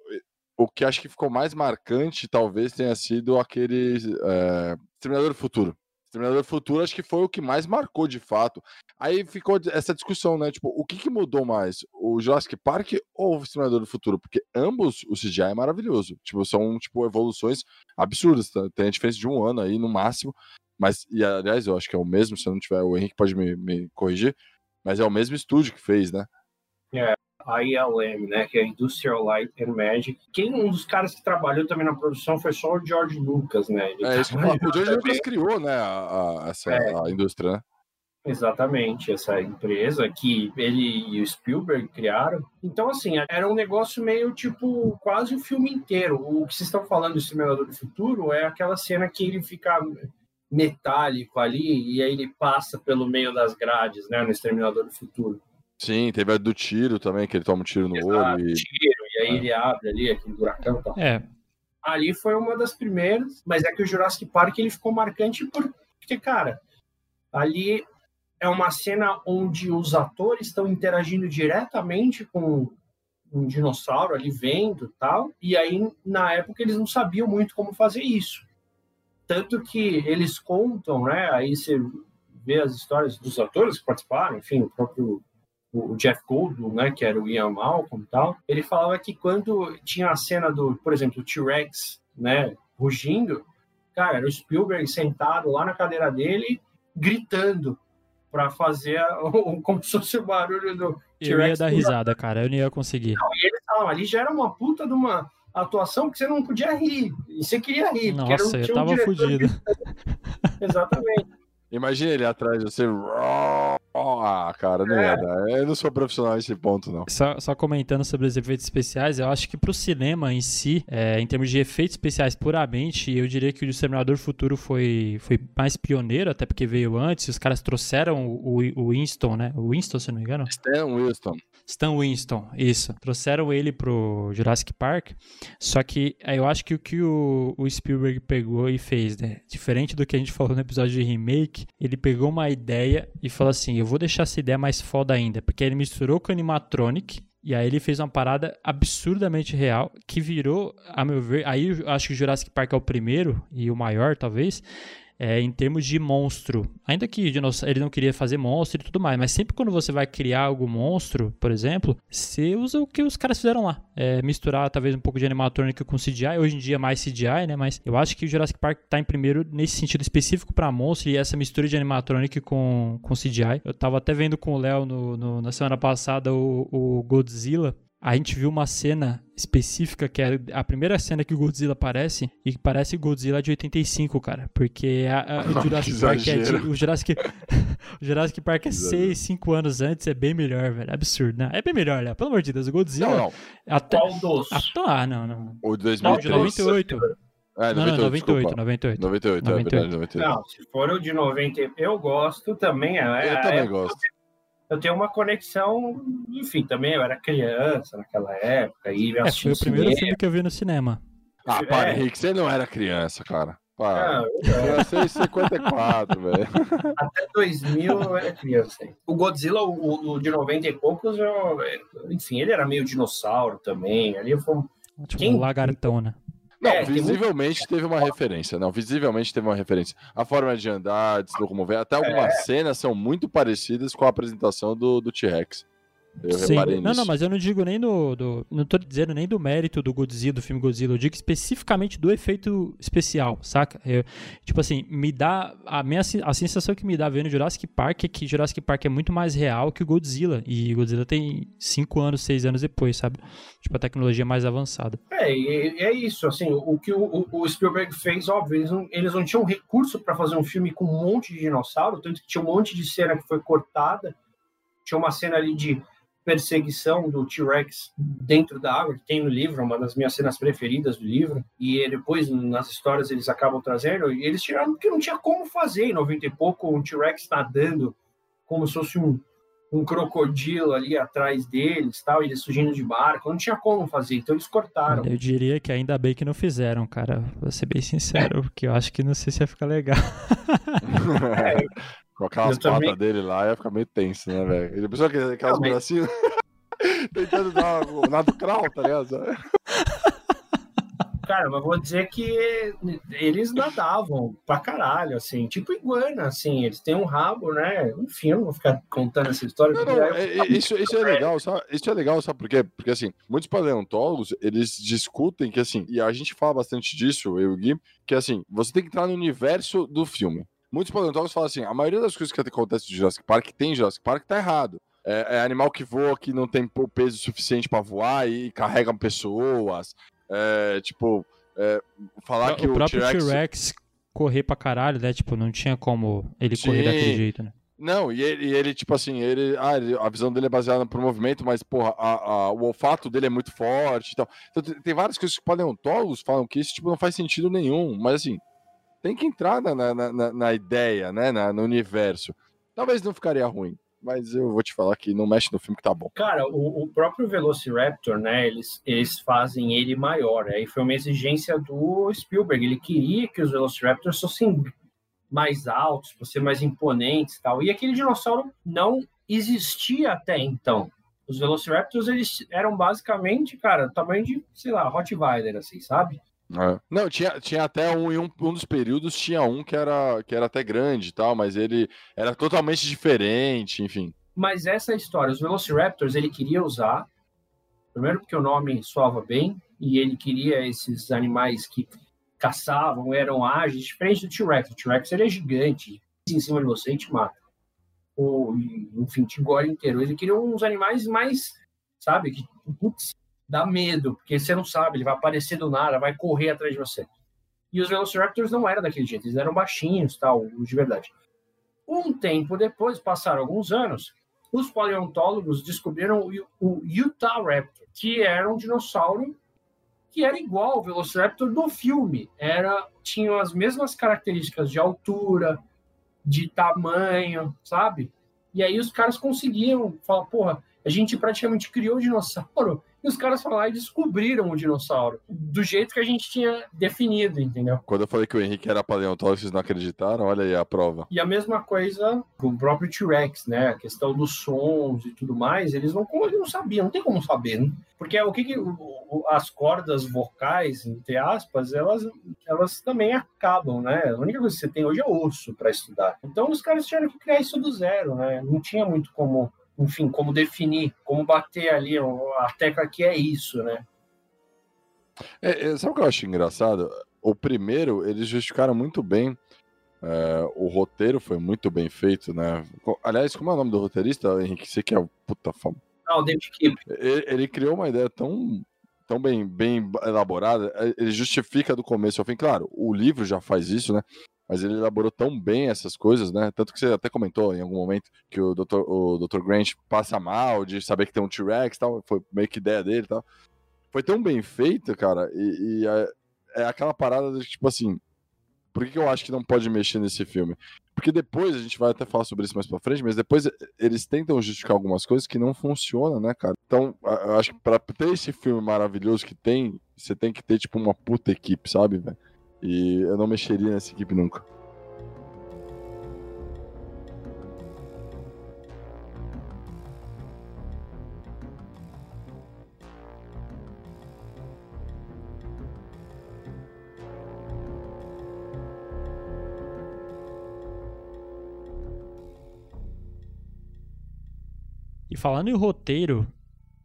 o que acho que ficou mais marcante talvez tenha sido aquele é, Exterminador do Futuro. Exterminador do Futuro acho que foi o que mais marcou de fato. Aí ficou essa discussão, né? Tipo, o que, que mudou mais? O Jurassic Park ou o Exterminador do Futuro? Porque ambos o CGI é maravilhoso. Tipo, são tipo evoluções absurdas. Tá? Tem a diferença de um ano aí no máximo. Mas, e aliás, eu acho que é o mesmo, se eu não tiver, o Henrique pode me, me corrigir. Mas é o mesmo estúdio que fez, né? É, a ILM, né, que é Industrial Light and Magic. Quem um dos caras que trabalhou também na produção foi só o George Lucas, né? Ele é, isso o George Lucas criou, né, a, a essa é. a indústria, né? Exatamente, essa empresa que ele e o Spielberg criaram. Então, assim, era um negócio meio tipo quase o filme inteiro. O que vocês estão falando do Exterminador do Futuro é aquela cena que ele fica metálico ali e aí ele passa pelo meio das grades, né, no Exterminador do Futuro. Sim, teve a do tiro também, que ele toma um tiro no Exato, olho. E... tiro, e aí é. ele abre ali aquele buracão e tal. É. Ali foi uma das primeiras, mas é que o Jurassic Park ele ficou marcante porque, cara, ali é uma cena onde os atores estão interagindo diretamente com um dinossauro ali vendo tal, e aí na época eles não sabiam muito como fazer isso. Tanto que eles contam, né, aí você vê as histórias dos atores que participaram, enfim, o próprio o Jeff Goldblum, né, que era o Ian Malcolm e tal, ele falava que quando tinha a cena do, por exemplo, o T-Rex, né, rugindo, cara, era o Spielberg sentado lá na cadeira dele, gritando para fazer o, como se fosse o barulho do T-Rex. Eu ia dar risada, cara, eu não ia conseguir. Não, e eles falavam, ali já era uma puta de uma atuação que você não podia rir, e você queria rir. Nossa, era, eu tava um fudido. Exatamente. Imagina ele atrás de você. Ah, cara, não é. dar. Eu não sou profissional nesse ponto, não. Só, só, comentando sobre os efeitos especiais, eu acho que pro cinema em si, é, em termos de efeitos especiais puramente, eu diria que o Exterminador Futuro foi, foi mais pioneiro, até porque veio antes. Os caras trouxeram o, o Winston, né? O Winston, se não me engano? Stan Winston. Stan Winston, isso. Trouxeram ele pro Jurassic Park. Só que eu acho que o que o, o Spielberg pegou e fez, né? Diferente do que a gente falou no episódio de remake, ele pegou uma ideia e falou assim: eu vou deixar essa ideia mais foda ainda. Porque ele misturou com animatronic. E aí ele fez uma parada absurdamente real que virou, a meu ver, aí eu acho que o Jurassic Park é o primeiro e o maior, talvez, é, em termos de monstro. Ainda que ele não queria fazer monstro e tudo mais, mas sempre quando você vai criar algo monstro, por exemplo, você usa o que os caras fizeram lá. É, misturar talvez um pouco de animatrônica com CGI, hoje em dia mais CGI, né? Mas eu acho que o Jurassic Park tá em primeiro nesse sentido específico para monstro e essa mistura de animatrônica com, com CGI. Eu tava até vendo com o Léo na semana passada o, o Godzilla a gente viu uma cena específica que é a primeira cena que o Godzilla aparece e que parece Godzilla de 85, cara. Porque a, a, o, Jurassic Park é de, o Jurassic o Jurassic Park é 6, 5 anos antes, é bem melhor, velho. Absurdo, né? É bem melhor, né? Pelo amor de Deus, o Godzilla. Não, não. Até, Qual dos? ah, não, não. O de 2008. Não, de 98. É, 98, não, 98, 98. 98, 98. É verdade, 98. Não, se for o de 90, eu gosto também. É, eu também gosto eu tenho uma conexão, enfim, também eu era criança naquela época. E é, foi o primeiro cinema. filme que eu vi no cinema. Ah, é. para, Henrique, você não era criança, cara. Para. Ah, eu nasci em 54, velho. Até 2000 eu era criança. O Godzilla, o, o de 90 e poucos, eu, enfim, ele era meio dinossauro também. Ali foi um. Tipo Quem... um lagartão, né? Não, é, visivelmente muito... teve uma referência. Não, visivelmente teve uma referência. A forma de andar, de se locomover, até algumas é. cenas são muito parecidas com a apresentação do, do T-Rex. Eu Sim. reparei Não, nisso. não, mas eu não digo nem do, do. Não tô dizendo nem do mérito do Godzilla, do filme Godzilla. Eu digo especificamente do efeito especial, saca? Eu- tipo assim, me dá. A, minha, a sensação que me dá vendo Jurassic Park é que Jurassic Park é muito mais real que o Godzilla. E Godzilla tem 5 anos, 6 anos depois, sabe? Tipo, a tecnologia é mais avançada. É, e- e é isso, assim, o que o, o- o Spielberg fez, óbvio, eles não, eles não tinham recurso para fazer um filme com um monte de dinossauro, tanto que tinha um monte de cena que foi cortada, tinha uma cena ali de perseguição do T-Rex dentro da água, que tem no livro, uma das minhas cenas preferidas do livro, e depois nas histórias eles acabam trazendo, e eles tiraram porque não tinha como fazer em 90 e pouco, um T-Rex nadando como se fosse um, um crocodilo ali atrás deles, tal, e eles fugindo de barco, não tinha como fazer, então eles cortaram. Eu diria que ainda bem que não fizeram, cara. Vou ser bem sincero, porque eu acho que não sei se ia ficar legal. Com aquelas também- patas dele lá, ia ficar meio tenso, né, velho? Ele pensou que aquelas bracinhas tentando dar o nado crawl, tá ligado? Cara, mas vou dizer que eles nadavam pra caralho, assim, tipo iguana, assim, eles têm um rabo, né? Enfim, eu não vou ficar contando essa história. Não, não, é- é- isso, isso é legal, sabe? Isso é legal, sabe por quê? Porque, assim, muitos paleontólogos, eles discutem que, assim, e a gente fala bastante disso, eu e o Gui, que, assim, você tem que entrar no universo do filme. Muitos paleontólogos falam assim, a maioria das coisas que acontecem no Jurassic Park, tem em Jurassic Park, tá errado. É, é animal que voa, que não tem peso suficiente pra voar e carrega pessoas. É, tipo, é, falar que o o, próprio T-Rex... Correr pra caralho, né? Tipo, não tinha como ele correr Sim. daquele jeito, né? Não, e ele, e ele, tipo assim, ele, ah, ele- a visão dele é baseada pro movimento, mas, porra, a- a- o olfato dele é muito forte e tal. Então, tem, tem várias coisas que paleontólogos falam que isso, tipo, não faz sentido nenhum, mas, assim, tem que entrar na, na, na- na ideia, né, na- no universo. Talvez não ficaria ruim, mas eu vou te falar que não mexe no filme que tá bom. Cara, o, o próprio Velociraptor, né, eles, eles fazem ele maior, aí foi uma exigência do Spielberg, ele queria que os Velociraptors fossem mais altos, ser mais imponentes e tal, e aquele dinossauro não existia até então. Os Velociraptors, eles eram basicamente, cara, tamanho de, sei lá, Rottweiler, assim, sabe? É. Não, tinha, tinha até um, em um, um dos períodos, tinha um que era, que era até grande e tal, mas ele era totalmente diferente, enfim. Mas essa é a história. Os Velociraptors ele queria usar, primeiro porque o nome soava bem, e ele queria esses animais que caçavam, eram ágeis, diferente do T-Rex. O T-Rex ele é gigante, em cima de você e te mata. Ou, enfim, te engole inteiro. Ele queria uns animais mais, sabe, que, putz, dá medo, porque você não sabe, ele vai aparecer do nada, vai correr atrás de você. E os Velociraptors não eram daquele jeito, eles eram baixinhos, tal, de verdade. Um tempo depois, passaram alguns anos, os paleontólogos descobriram o, Utah Raptor, que era um dinossauro que era igual ao Velociraptor do filme. Era, tinha as mesmas características de altura, de tamanho, sabe? E aí os caras conseguiam falar, porra, a gente praticamente criou o dinossauro e os caras foram lá e descobriram o dinossauro do jeito que a gente tinha definido, entendeu? Quando eu falei que o Henrique era paleontólogo, vocês não acreditaram? Olha aí a prova. E a mesma coisa com o próprio T-Rex, né? A questão dos sons e tudo mais, eles não, eles não sabiam, não tem como saber, né? Porque o que, que o- as cordas vocais, entre aspas, elas, elas também acabam, né? A única coisa que você tem hoje é osso para estudar. Então os caras tiveram que criar isso do zero, né? Não tinha muito como, enfim, como definir, como bater ali a tecla que é isso, né? É, é, sabe o que eu acho engraçado? O primeiro, eles justificaram muito bem. é, o roteiro foi muito bem feito, né? Aliás, como é o nome do roteirista, Henrique? Você que é o puta fama. Ah, o David Kip. Ele, ele criou uma ideia tão, tão bem, bem elaborada. é, Ele justifica do começo ao fim. Claro, o livro já faz isso, né? Mas ele elaborou tão bem essas coisas, né? Tanto que você até comentou em algum momento que o Dr. O Dr. Grant passa mal de saber que tem um T-Rex tal. Foi meio que ideia dele e tal. Foi tão bem feito, cara. E, e é, é aquela parada de tipo assim. Por que, que eu acho que não pode mexer nesse filme? Porque depois, a gente vai até falar sobre isso mais pra frente, mas depois eles tentam justificar algumas coisas que não funcionam, né, cara? Então, eu acho que pra ter esse filme maravilhoso que tem, você tem que ter, tipo, uma puta equipe, sabe, velho? E eu não mexeria nessa equipe nunca. E falando em roteiro,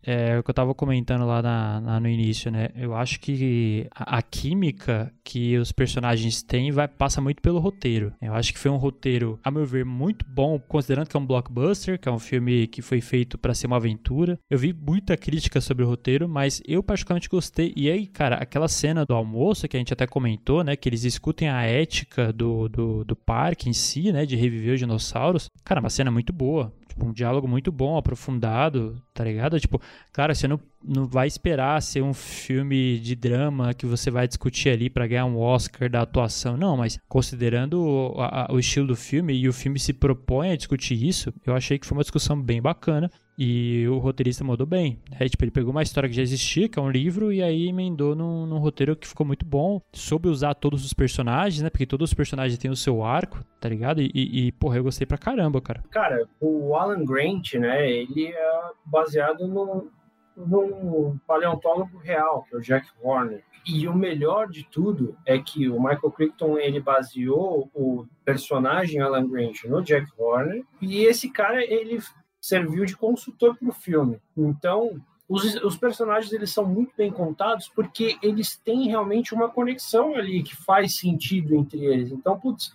é o que eu tava comentando lá na, no início, né? Eu acho que a, a, química que os personagens têm vai, passa muito pelo roteiro. Eu acho que foi um roteiro, a meu ver, muito bom, considerando que é um blockbuster, que é um filme que foi feito para ser uma aventura. Eu vi muita crítica sobre o roteiro, mas eu particularmente gostei. E aí, cara, aquela cena do almoço que a gente até comentou, né? Que eles discutem a ética do, do, do parque em si, né? De reviver os dinossauros. Cara, uma cena muito boa. Tipo, um diálogo muito bom, aprofundado, tá ligado? Tipo, cara, você não, não vai esperar ser um filme de drama que você vai discutir ali para ganhar um Oscar da atuação. Não, mas considerando a, o estilo do filme e o filme se propõe a discutir isso, eu achei que foi uma discussão bem bacana. E o roteirista mandou bem. Né? Tipo, ele pegou uma história que já existia, que é um livro, e aí emendou num, num, roteiro que ficou muito bom. Soube usar todos os personagens, né? Porque todos os personagens têm o seu arco, tá ligado? E, e, porra, eu gostei pra caramba, cara. Cara, o Alan Grant, né? Ele é baseado num paleontólogo real, que é o Jack Horner. E o melhor de tudo é que o Michael Crichton ele baseou o personagem Alan Grant no Jack Horner e esse cara ele serviu de consultor para o filme. Então, os, os, personagens eles são muito bem contados porque eles têm realmente uma conexão ali que faz sentido entre eles. Então, putz,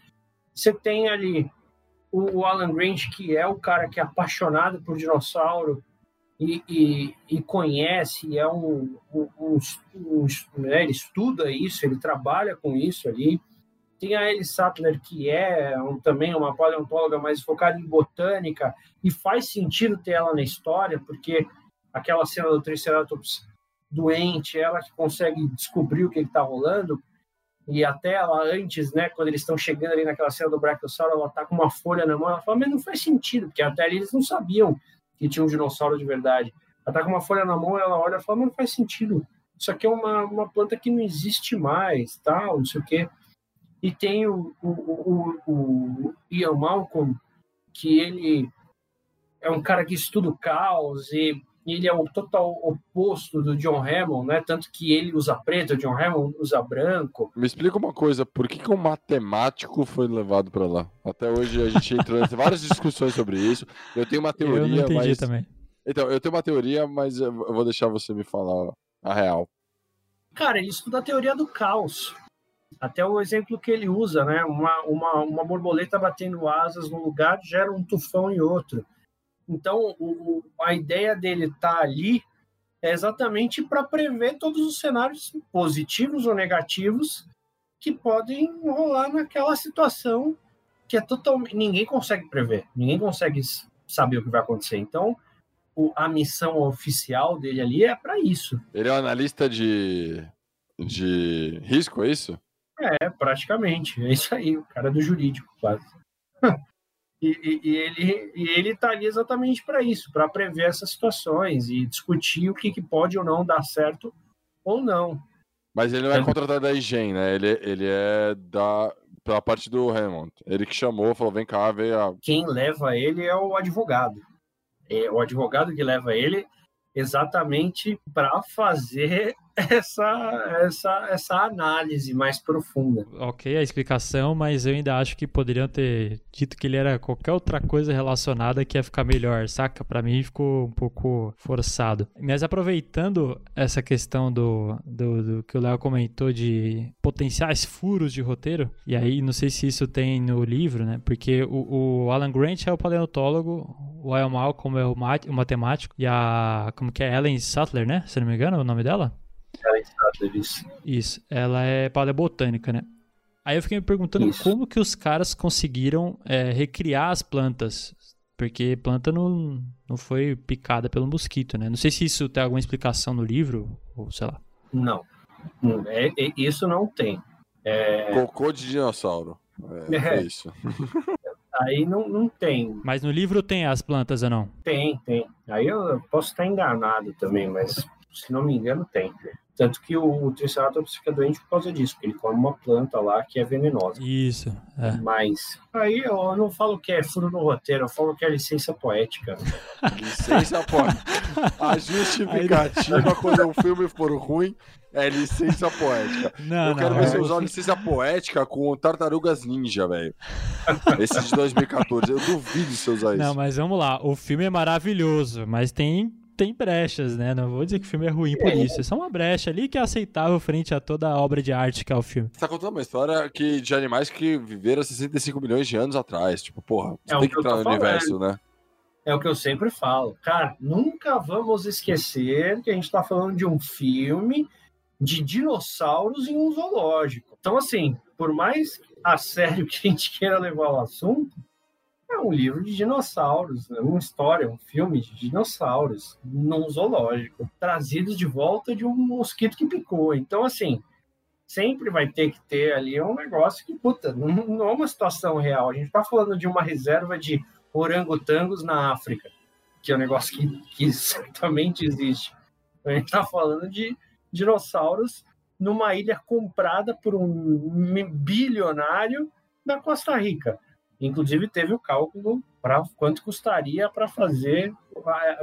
você tem ali o Alan Grant, que é o cara que é apaixonado por dinossauro e, e, e conhece, é um, um, um, um né, ele estuda isso, ele trabalha com isso ali. Tem a Ellie Sattler, que é um, também uma paleontóloga mais focada em botânica, e faz sentido ter ela na história, porque aquela cena do Triceratops doente, ela que consegue descobrir o que está rolando, e até ela antes, né, quando eles estão chegando ali naquela cena do Brachiosauro, ela tá com uma folha na mão, ela fala, mas não faz sentido, porque até ali eles não sabiam que tinha um dinossauro de verdade. Ela tá com uma folha na mão, ela olha e fala, mas não faz sentido, isso aqui é uma, uma planta que não existe mais, tal, não sei o quê. E tem o, o, o, o Ian Malcolm, que ele é um cara que estuda o caos e ele é o total oposto do John Hammond, né? Tanto que ele usa preto, o John Hammond usa branco. Me explica uma coisa, por que, que um matemático foi levado para lá? Até hoje a gente entrou em várias discussões sobre isso. Eu tenho uma teoria, eu não entendi mas... também. Então, eu tenho uma teoria, mas eu vou deixar você me falar a real. Cara, ele estuda a teoria do caos. Até o exemplo que ele usa, né? Uma, uma, uma borboleta batendo asas num lugar gera um tufão em outro. Então, o, a ideia dele estar tá ali é exatamente para prever todos os cenários positivos ou negativos que podem rolar naquela situação que é totalmente ninguém consegue prever, ninguém consegue saber o que vai acontecer. Então, o, a missão oficial dele ali é para isso. Ele é um analista de de risco, é isso? É, praticamente. É isso aí, o cara do jurídico, quase. e, e, e, ele e ele está ali exatamente para isso, para prever essas situações e discutir o que, que, pode ou não dar certo ou não. Mas ele não é, é. contratado da IGEM, né? Ele, ele é da pela parte do Hammond. Ele que chamou, falou: vem cá, veio a. Quem leva ele é o advogado. É o advogado que leva ele exatamente para fazer essa, essa, essa análise mais profunda. Ok, a explicação, mas eu ainda acho que poderiam ter dito que ele era qualquer outra coisa relacionada que ia ficar melhor, saca? Para mim ficou um pouco forçado. Mas aproveitando essa questão do, do, do que o Léo comentou de potenciais furos de roteiro, e aí não sei se isso tem no livro, né? Porque o, o Alan Grant é o paleontólogo, o Ian Malcolm é o, mat, o matemático, e a. Como que é? Ellen Sattler, né? Se não me engano, é o nome dela? Isso. Isso, ela é paleobotânica, né? Aí eu fiquei me perguntando isso. como que os caras conseguiram é, recriar as plantas. Porque planta não, não foi picada pelo mosquito, né? Não sei se isso tem alguma explicação no livro, ou sei lá. Não. Hum, é, é isso não tem. É... Cocô de dinossauro. É, é. isso. Aí não, não tem. Mas no livro tem as plantas ou não? Tem, tem. Aí eu posso estar enganado também, mas se não me engano, tem. Tanto que o, o Triceratops fica doente por causa disso, porque ele come uma planta lá que é venenosa. Isso. É. Mas aí eu não falo que é furo no roteiro, eu falo que é licença poética. Licença poética. A justificativa quando um filme for ruim é licença poética. Não, eu quero não, ver é- você usar licença poética com Tartarugas Ninja, velho. Esse de 2014. Eu duvido você usar isso. Não, mas vamos lá. O filme é maravilhoso, mas tem, tem brechas, né? Não vou dizer que o filme é ruim por isso. É só uma brecha ali que é aceitável frente a toda a obra de arte que é o filme. Você tá contando uma história que, de animais que viveram 65 milhões de anos atrás. Tipo, porra, você É tem que entrar no falando. universo, né? É o que eu sempre falo. Cara, nunca vamos esquecer que a gente está falando de um filme de dinossauros em um zoológico. Então, assim, por mais a sério que a gente queira levar o assunto, é um livro de dinossauros, é uma história, um filme de dinossauros num zoológico, trazidos de volta de um mosquito que picou. Então, assim, sempre vai ter que ter ali um negócio que, puta, não, é uma situação real. A gente está falando de uma reserva de orangotangos na África, que é um negócio que, que certamente existe. A gente está falando de dinossauros numa ilha comprada por um bilionário da Costa Rica. Inclusive teve o cálculo para quanto custaria para fazer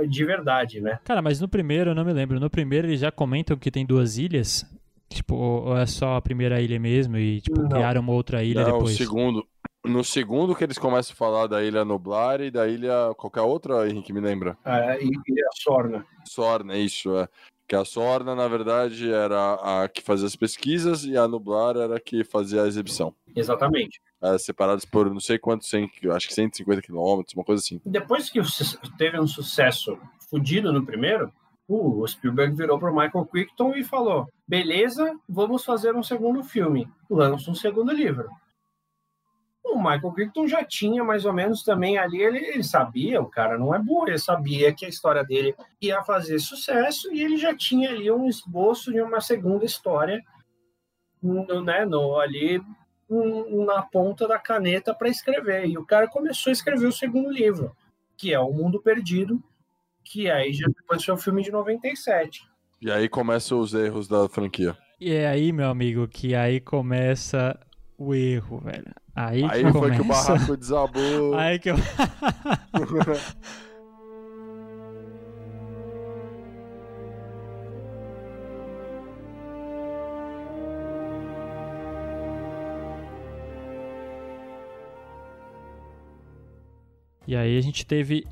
de verdade, né? Cara, mas no primeiro eu não me lembro. No primeiro eles já comentam que tem duas ilhas. Tipo, ou é só a primeira ilha mesmo e, tipo, Não. criaram uma outra ilha Não, depois? segundo. No segundo que eles começam a falar da ilha Nublar e da ilha. Qualquer outra, Henrique, me lembra? Ah, e, e a Sorna. Sorna, isso, é. Que a Sorna, na verdade, era a que fazia as pesquisas e a Nublar era a que fazia a exibição. Exatamente. É, separados por não sei quantos, 100, acho que 150 quilômetros, uma coisa assim. Depois que teve um sucesso fodido no primeiro, o Spielberg virou para o Michael Crichton e falou: beleza, vamos fazer um segundo filme. Lança um segundo livro. O Michael Crichton já tinha mais ou menos também ali, ele, ele sabia, o cara não é burro, ele sabia que a história dele ia fazer sucesso e ele já tinha ali um esboço de uma segunda história no, né, no, ali na ponta da caneta para escrever. E o cara começou a escrever o segundo livro, que é O Mundo Perdido, que aí já depois foi o filme de 97. E aí começam os erros da franquia. E é aí, meu amigo, que aí começa o erro, velho. Aí, Aí que foi começa... que o barraco desabou. Aí que eu... E aí a gente teve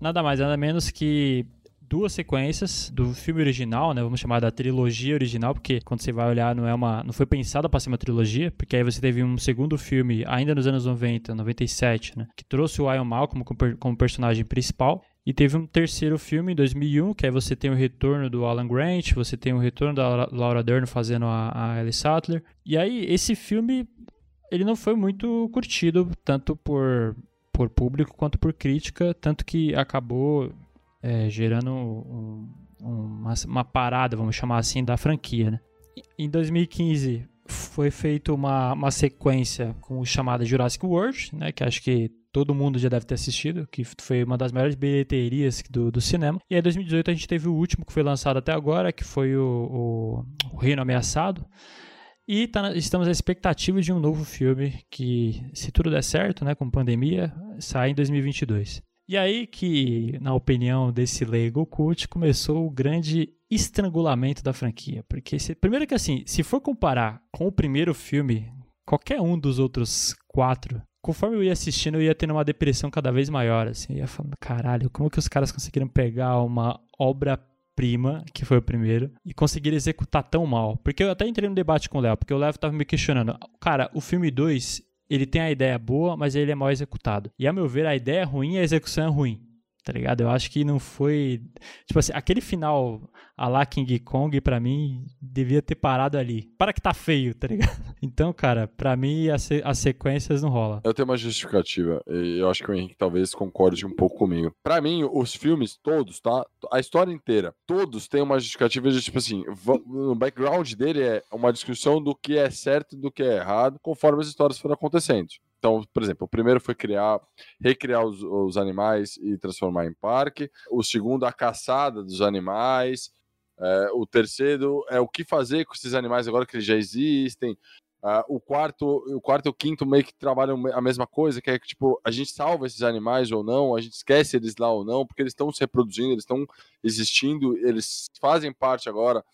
nada mais, nada menos que duas sequências do filme original, né? Vamos chamar da trilogia original, porque quando você vai olhar não é uma, não foi pensada para ser uma trilogia, porque aí você teve um segundo filme ainda nos anos 90, 97, né? Que trouxe o Ian Malcolm como, como personagem principal. E teve um terceiro filme em 2001, que aí você tem o retorno do Alan Grant, você tem o retorno da Laura- Laura Dern fazendo a, a Ellie Sattler. E aí esse filme ele não foi muito curtido tanto por por público quanto por crítica, tanto que acabou é, gerando um- um- uma, uma parada, vamos chamar assim, da franquia. Né? Em 2015 foi feita uma, uma sequência com o Jurassic World, né, que acho que todo mundo já deve ter assistido, que foi uma das maiores bilheterias do, do cinema. E em 2018 a gente teve o último que foi lançado até agora, que foi o, o, o Reino Ameaçado. E tá estamos na expectativa de um novo filme que, se tudo der certo, né, com pandemia, sai em 2022. E aí que, na opinião desse leigo cult, começou o grande estrangulamento da franquia. Porque, se- primeiro que assim, se for comparar com o primeiro filme, qualquer um dos outros quatro, conforme eu ia assistindo, eu ia tendo uma depressão cada vez maior, assim. Eu ia falando, caralho, como que os caras conseguiram pegar uma obra-prima, que foi o primeiro, e conseguiram executar tão mal? Porque eu até entrei no debate com o Léo, porque o Léo tava me questionando. Cara, o filme 2, ele tem a ideia boa, mas ele é mal executado. E a meu ver, a ideia é ruim e a execução é ruim. Tá ligado? Eu acho que não foi. Tipo assim, aquele final a lá King Kong, pra mim, devia ter parado ali. Para que tá feio, tá ligado? Então, cara, pra mim as, as sequências não rolam. Eu tenho uma justificativa. E eu acho que o Henrique talvez concorde um pouco comigo. Pra mim, os filmes todos, tá? A história inteira, todos têm uma justificativa de tipo assim, va- o background dele é uma discussão do que é certo e do que é errado, conforme as histórias foram acontecendo. Então, por exemplo, o primeiro foi criar, recriar os, os animais e transformar em parque. O segundo, a caçada dos animais. É, o terceiro é o que fazer com esses animais agora que eles já existem. Uh, o quarto, o quarto e o quinto meio que trabalham a mesma coisa, que é que tipo, a gente salva esses animais ou não, a gente esquece eles lá ou não, porque eles estão se reproduzindo, eles estão existindo, eles fazem parte agora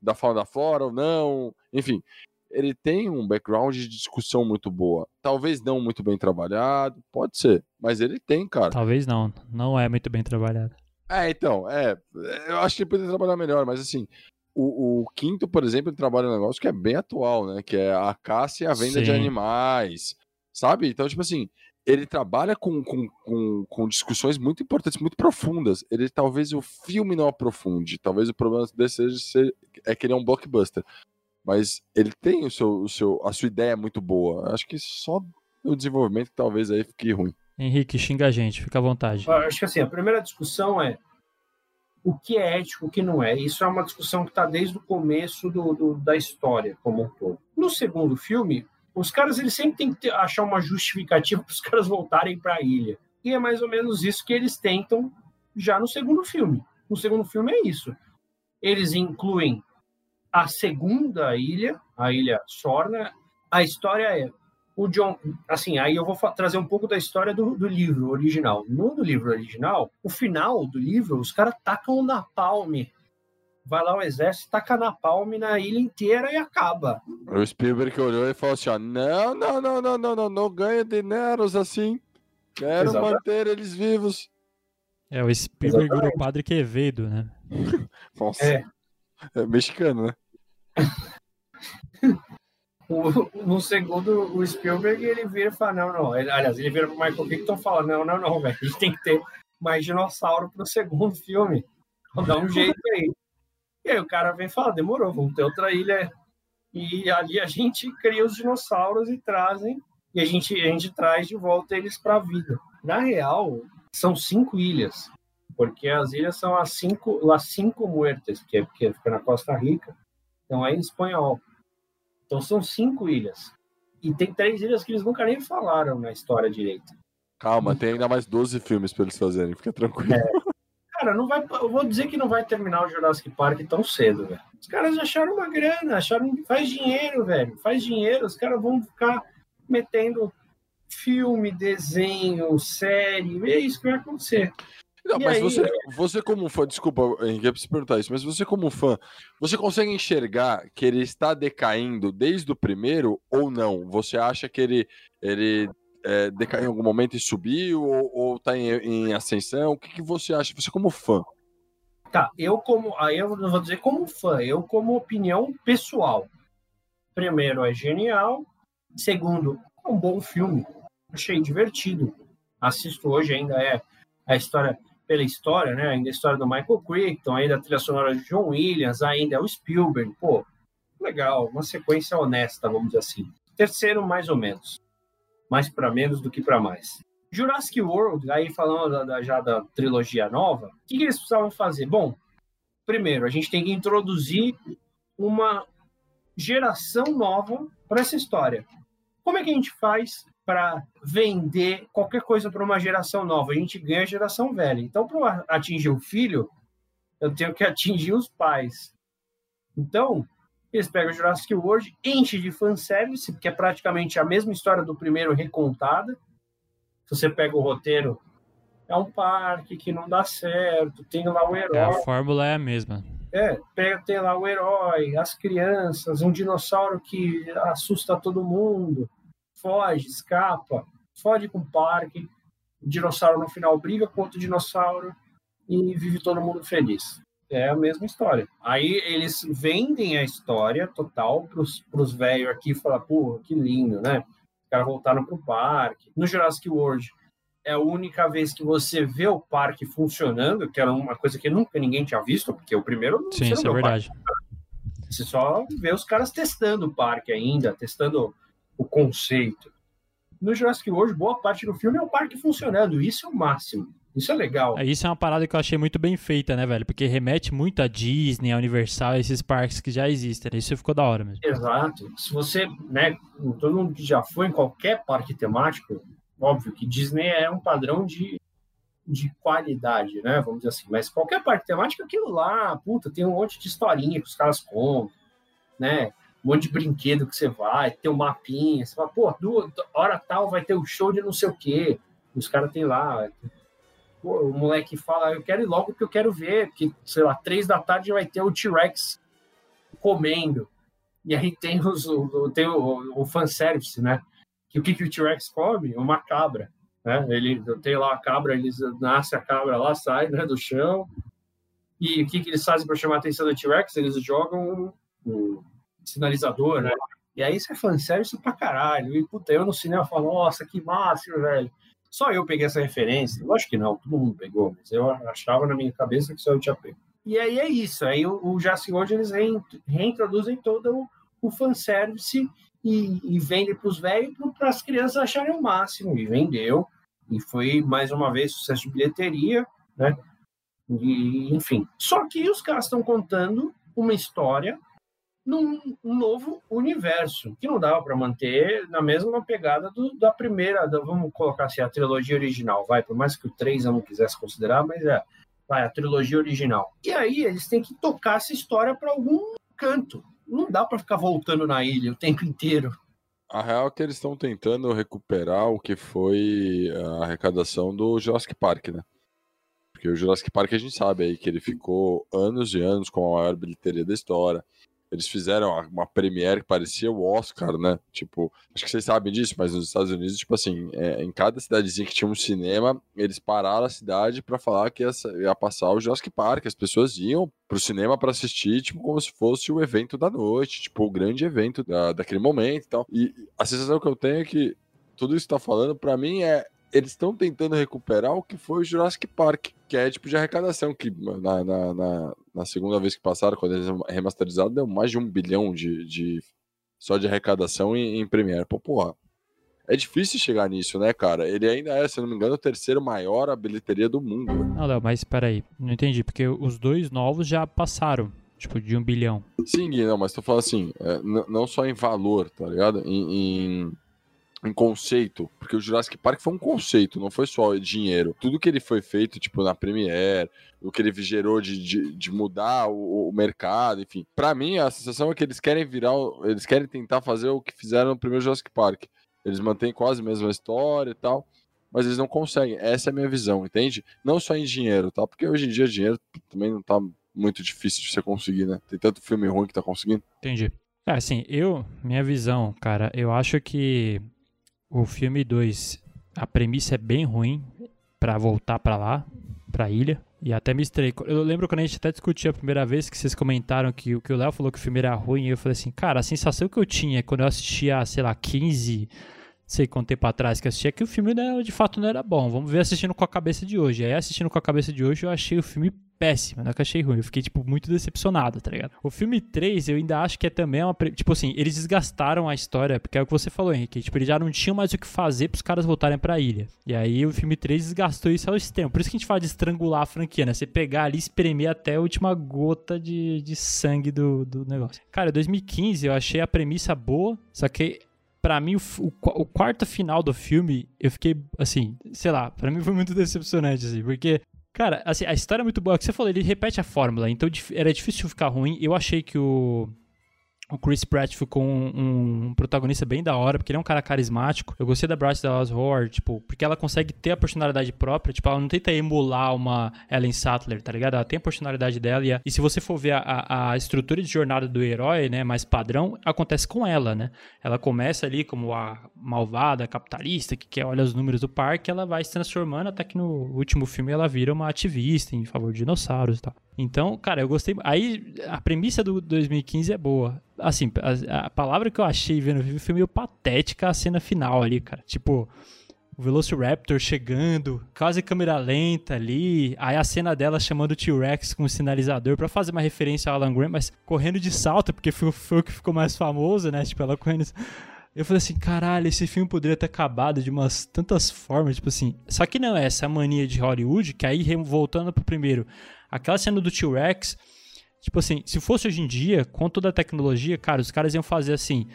da fauna da flora ou não, enfim. Ele tem um background de discussão muito boa. Talvez não muito bem trabalhado, pode ser, mas ele tem, cara. Talvez não, não é muito bem trabalhado. É, então, é. Eu acho que ele poderia trabalhar melhor, mas assim, o, o, quinto, por exemplo, ele trabalha um negócio que é bem atual, né? Que é a caça e a venda Sim. de animais, sabe? Então, tipo assim, ele trabalha com, com, com, com, discussões muito importantes, muito profundas. Ele talvez o filme não aprofunde, talvez o problema desse seja é que ele é um blockbuster. Mas ele tem o seu, o seu, a sua ideia muito boa. Acho que só o desenvolvimento talvez aí fique ruim. Henrique, xinga a gente, fica à vontade. Acho que assim, a primeira discussão é o que é ético, o que não é. Isso é uma discussão que está desde o começo do, do, da história como um todo. No segundo filme, os caras eles sempre têm que ter, achar uma justificativa para os caras voltarem para a ilha. E é mais ou menos isso que eles tentam já no segundo filme. No segundo filme é isso. Eles incluem a segunda ilha, a ilha Sorna. A história é o John, assim, aí eu vou trazer um pouco da história do, do livro original. No do livro original, o final do livro, os caras tacam na palme. Vai lá o exército, taca na palme na ilha inteira e acaba. O Spielberg olhou e falou assim: ó, não, não, não, não, não, não, não ganha dineros assim. Quero Exatamente. manter eles vivos. É, o Spielberg o padre Quevedo, né? Nossa. É. é mexicano, né? no segundo, o Spielberg, ele vira e fala, não, não. Ele, aliás, ele vira pro Michael Keaton e fala, não, não, não, velho. A gente tem que ter mais dinossauro pro segundo filme. Vou dar um jeito aí. E aí o cara vem e fala, demorou, vamos ter outra ilha. E ali a gente cria os dinossauros e trazem, e a gente, a gente traz de volta eles para a vida. Na real, são cinco ilhas, porque as ilhas são as cinco, las cinco muertes, que, é, que fica na Costa Rica, então é em espanhol. Então são cinco ilhas. E tem três ilhas que eles nunca nem falaram na história direita. Calma, tem ainda mais 12 filmes para eles fazerem, fica tranquilo. É. Cara, não vai, eu vou dizer que não vai terminar o Jurassic Park tão cedo, velho. Os caras acharam uma grana, acharam faz dinheiro, velho. Faz dinheiro, os caras vão ficar metendo filme, desenho, série, é isso que vai acontecer. Não, mas aí, você, você como fã, desculpa, Henrique, eu preciso perguntar isso, mas você como fã, você consegue enxergar que ele está decaindo desde o primeiro ou não? Você acha que ele, ele é, decaiu em algum momento e subiu ou, está em, em, ascensão? O que, que você acha, você como fã? Tá, eu como, aí eu não vou dizer como fã, eu como opinião pessoal. Primeiro, é genial. Segundo, é um bom filme. Achei divertido. Assisto hoje ainda é a história pela história, né? Ainda a história do Michael Crichton, ainda a trilha sonora de John Williams, ainda o Spielberg. Pô, legal, uma sequência honesta, vamos dizer assim. Terceiro, mais ou menos. Mais para menos do que para mais. Jurassic World, aí falando da, já da trilogia nova, o que, que eles precisavam fazer? Bom, primeiro, a gente tem que introduzir uma geração nova para essa história. Como é que a gente faz para vender qualquer coisa para uma geração nova. A gente ganha a geração velha. Então, para atingir o filho, eu tenho que atingir os pais. Então, eles pegam Jurassic World, enche de fanservice, porque é praticamente a mesma história do primeiro recontada. Se você pega o roteiro, é um parque que não dá certo, tem lá o herói. É, a fórmula é a mesma. É, pega, tem lá o herói, as crianças, um dinossauro que assusta todo mundo foge, escapa, foge com o parque, o dinossauro no final briga com outro dinossauro e vive todo mundo feliz. É a mesma história. Aí eles vendem a história total pros, pros velhos aqui e falam, pô, que lindo, né? Os caras voltaram pro parque. No Jurassic World, é a única vez que você vê o parque funcionando, que era uma coisa que nunca ninguém tinha visto, porque o primeiro Sim, isso é verdade. Parque. Você só vê os caras testando o parque ainda, testando o conceito. No Jurassic World, boa parte do filme é o parque funcionando. Isso é o máximo. Isso é legal. É, isso é uma parada que eu achei muito bem feita, né, velho? Porque remete muito a Disney, a Universal, esses parques que já existem. Isso ficou da hora mesmo. Exato. Se você, né, todo mundo que já foi em qualquer parque temático, óbvio que Disney é um padrão de, de qualidade, né? Vamos dizer assim. Mas qualquer parte temática, aquilo lá, puta, tem um monte de historinha que os caras contam, né? Um monte de brinquedo que você vai, tem um mapinha, você fala, pô, duas, hora tal vai ter o um show de não sei o quê. Os caras têm lá. Pô, o moleque fala, eu quero ir logo porque eu quero ver, porque, sei lá, três da tarde vai ter o T-Rex comendo. E aí tem, os, o, tem o, o fanservice, né? Que o que, que o T-Rex come? Uma cabra. Né? Ele tem lá a cabra, eles nasce a cabra lá, sai né, do chão. E o que, que eles fazem para chamar a atenção do T-Rex? Eles jogam um sinalizador, né? E aí isso é fanservice pra caralho. E puta, eu no cinema falo, nossa, que máximo, velho. Só eu peguei essa referência. Lógico que não, todo mundo pegou, mas eu achava na minha cabeça que só eu tinha pego. E aí é isso. Aí o, o World eles reintroduzem todo o, o fanservice e, e vende para os velhos para as crianças acharem o máximo. E vendeu. E foi, mais uma vez, sucesso de bilheteria, né? E, enfim. Só que os caras estão contando uma história num um novo universo, que não dava para manter na mesma pegada do, da primeira, da, vamos colocar assim, a trilogia original, vai, por mais que o 3 eu não quisesse considerar, mas é, vai, a trilogia original. E aí eles têm que tocar essa história para algum canto não dá para ficar voltando na ilha o tempo inteiro. A real é que eles estão tentando recuperar o que foi a arrecadação do Jurassic Park, né? Porque o Jurassic Park a gente sabe aí que ele ficou anos e anos com a maior bilheteria da história. Eles fizeram uma premiere que parecia o Oscar, né? Tipo, acho que vocês sabem disso, mas nos Estados Unidos, tipo assim, é, em cada cidadezinha que tinha um cinema, eles pararam a cidade para falar que ia, ia, passar o Jurassic Park. As pessoas iam pro cinema para assistir, tipo, como se fosse o evento da noite, tipo, o grande evento da, daquele momento e tal. E a sensação que eu tenho é que tudo isso que tá falando, para mim, é eles estão tentando recuperar o que foi o Jurassic Park, que é tipo de arrecadação, que na, na, na, na segunda vez que passaram, quando eles remasterizaram, deu mais de um bilhão de, de só de arrecadação em, em Premiere. Pô, porra, é difícil chegar nisso, né, cara? Ele ainda é, se não me engano, o terceiro maior a bilheteria do mundo. Não, Léo, mas peraí, não entendi, porque os dois novos já passaram, tipo, de um bilhão. Sim, não, mas tô falando assim, é, não só em valor, tá ligado? em, em um conceito, porque o Jurassic Park foi um conceito, não foi só dinheiro. Tudo que ele foi feito, tipo, na Premiere, o que ele gerou de, de, de mudar o, o, mercado, enfim. para mim, a sensação é que eles querem virar, eles querem tentar fazer o que fizeram no primeiro Jurassic Park. Eles mantêm quase a mesma história e tal, mas eles não conseguem. Essa é a minha visão, entende? Não só em dinheiro, tá? Porque hoje em dia dinheiro também não tá muito difícil de você conseguir, né? Tem tanto filme ruim que tá conseguindo. Entendi. É, assim, eu, minha visão, cara, eu acho que o filme 2, a premissa é bem ruim para voltar para lá, pra ilha. E até me estranhei. Eu lembro quando a gente até discutiu a primeira vez que vocês comentaram que, que o Léo falou que o filme era ruim. E eu falei assim, cara, a sensação que eu tinha quando eu assistia, sei lá, 15, sei quanto tempo atrás que eu assistia, que o filme de fato não era bom. Vamos ver assistindo com a cabeça de hoje. Aí assistindo com a cabeça de hoje eu achei o filme péssima, não é que achei ruim. Eu fiquei, tipo, muito decepcionado, tá ligado? O filme 3, eu ainda acho que é também uma. Tipo assim, eles desgastaram a história, porque é o que você falou, Henrique. Tipo, eles já não tinham mais o que fazer pros caras voltarem pra ilha. E aí o filme 3 desgastou isso ao extremo. Por isso que a gente fala de estrangular a franquia, né? Você pegar ali e espremer até a última gota de, de sangue do, do negócio. Cara, 2015 eu achei a premissa boa, só que para mim, o, o, o, quarto final do filme, eu fiquei, assim, sei lá, para mim foi muito decepcionante, assim, porque Cara, assim, a história é muito boa. O que você falou, ele repete a fórmula, então era difícil ficar ruim. Eu achei que o o Chris Pratt ficou um, um, protagonista bem da hora, porque ele é um cara carismático. Eu gostei da Bryce Dallas Howard, tipo, porque ela consegue ter a personalidade própria, tipo, ela não tenta emular uma Ellen Sattler, tá ligado? Ela tem a personalidade dela e, a, e se você for ver a, a, estrutura de jornada do herói, né, mais padrão, acontece com ela, né? Ela começa ali como a malvada capitalista que quer olhar os números do parque, ela vai se transformando até que no último filme ela vira uma ativista em favor de dinossauros e tal. Então, cara, eu gostei. Aí a premissa do 2015 é boa. Assim, a, a palavra que eu achei vendo o filme foi meio patética a cena final ali, cara. Tipo, o Velociraptor chegando, quase câmera lenta ali, aí a cena dela chamando o T-Rex com o sinalizador para fazer uma referência ao Alan Grant, mas correndo de salto, porque foi, foi, o que ficou mais famoso, né? Tipo, ela correndo. Eu falei assim, caralho, esse filme poderia ter acabado de umas tantas formas, tipo assim. Só que não é essa mania de Hollywood, que aí voltando pro primeiro, Aquela cena do T-Rex, tipo assim, se fosse hoje em dia, com toda a tecnologia, cara, os caras iam fazer assim.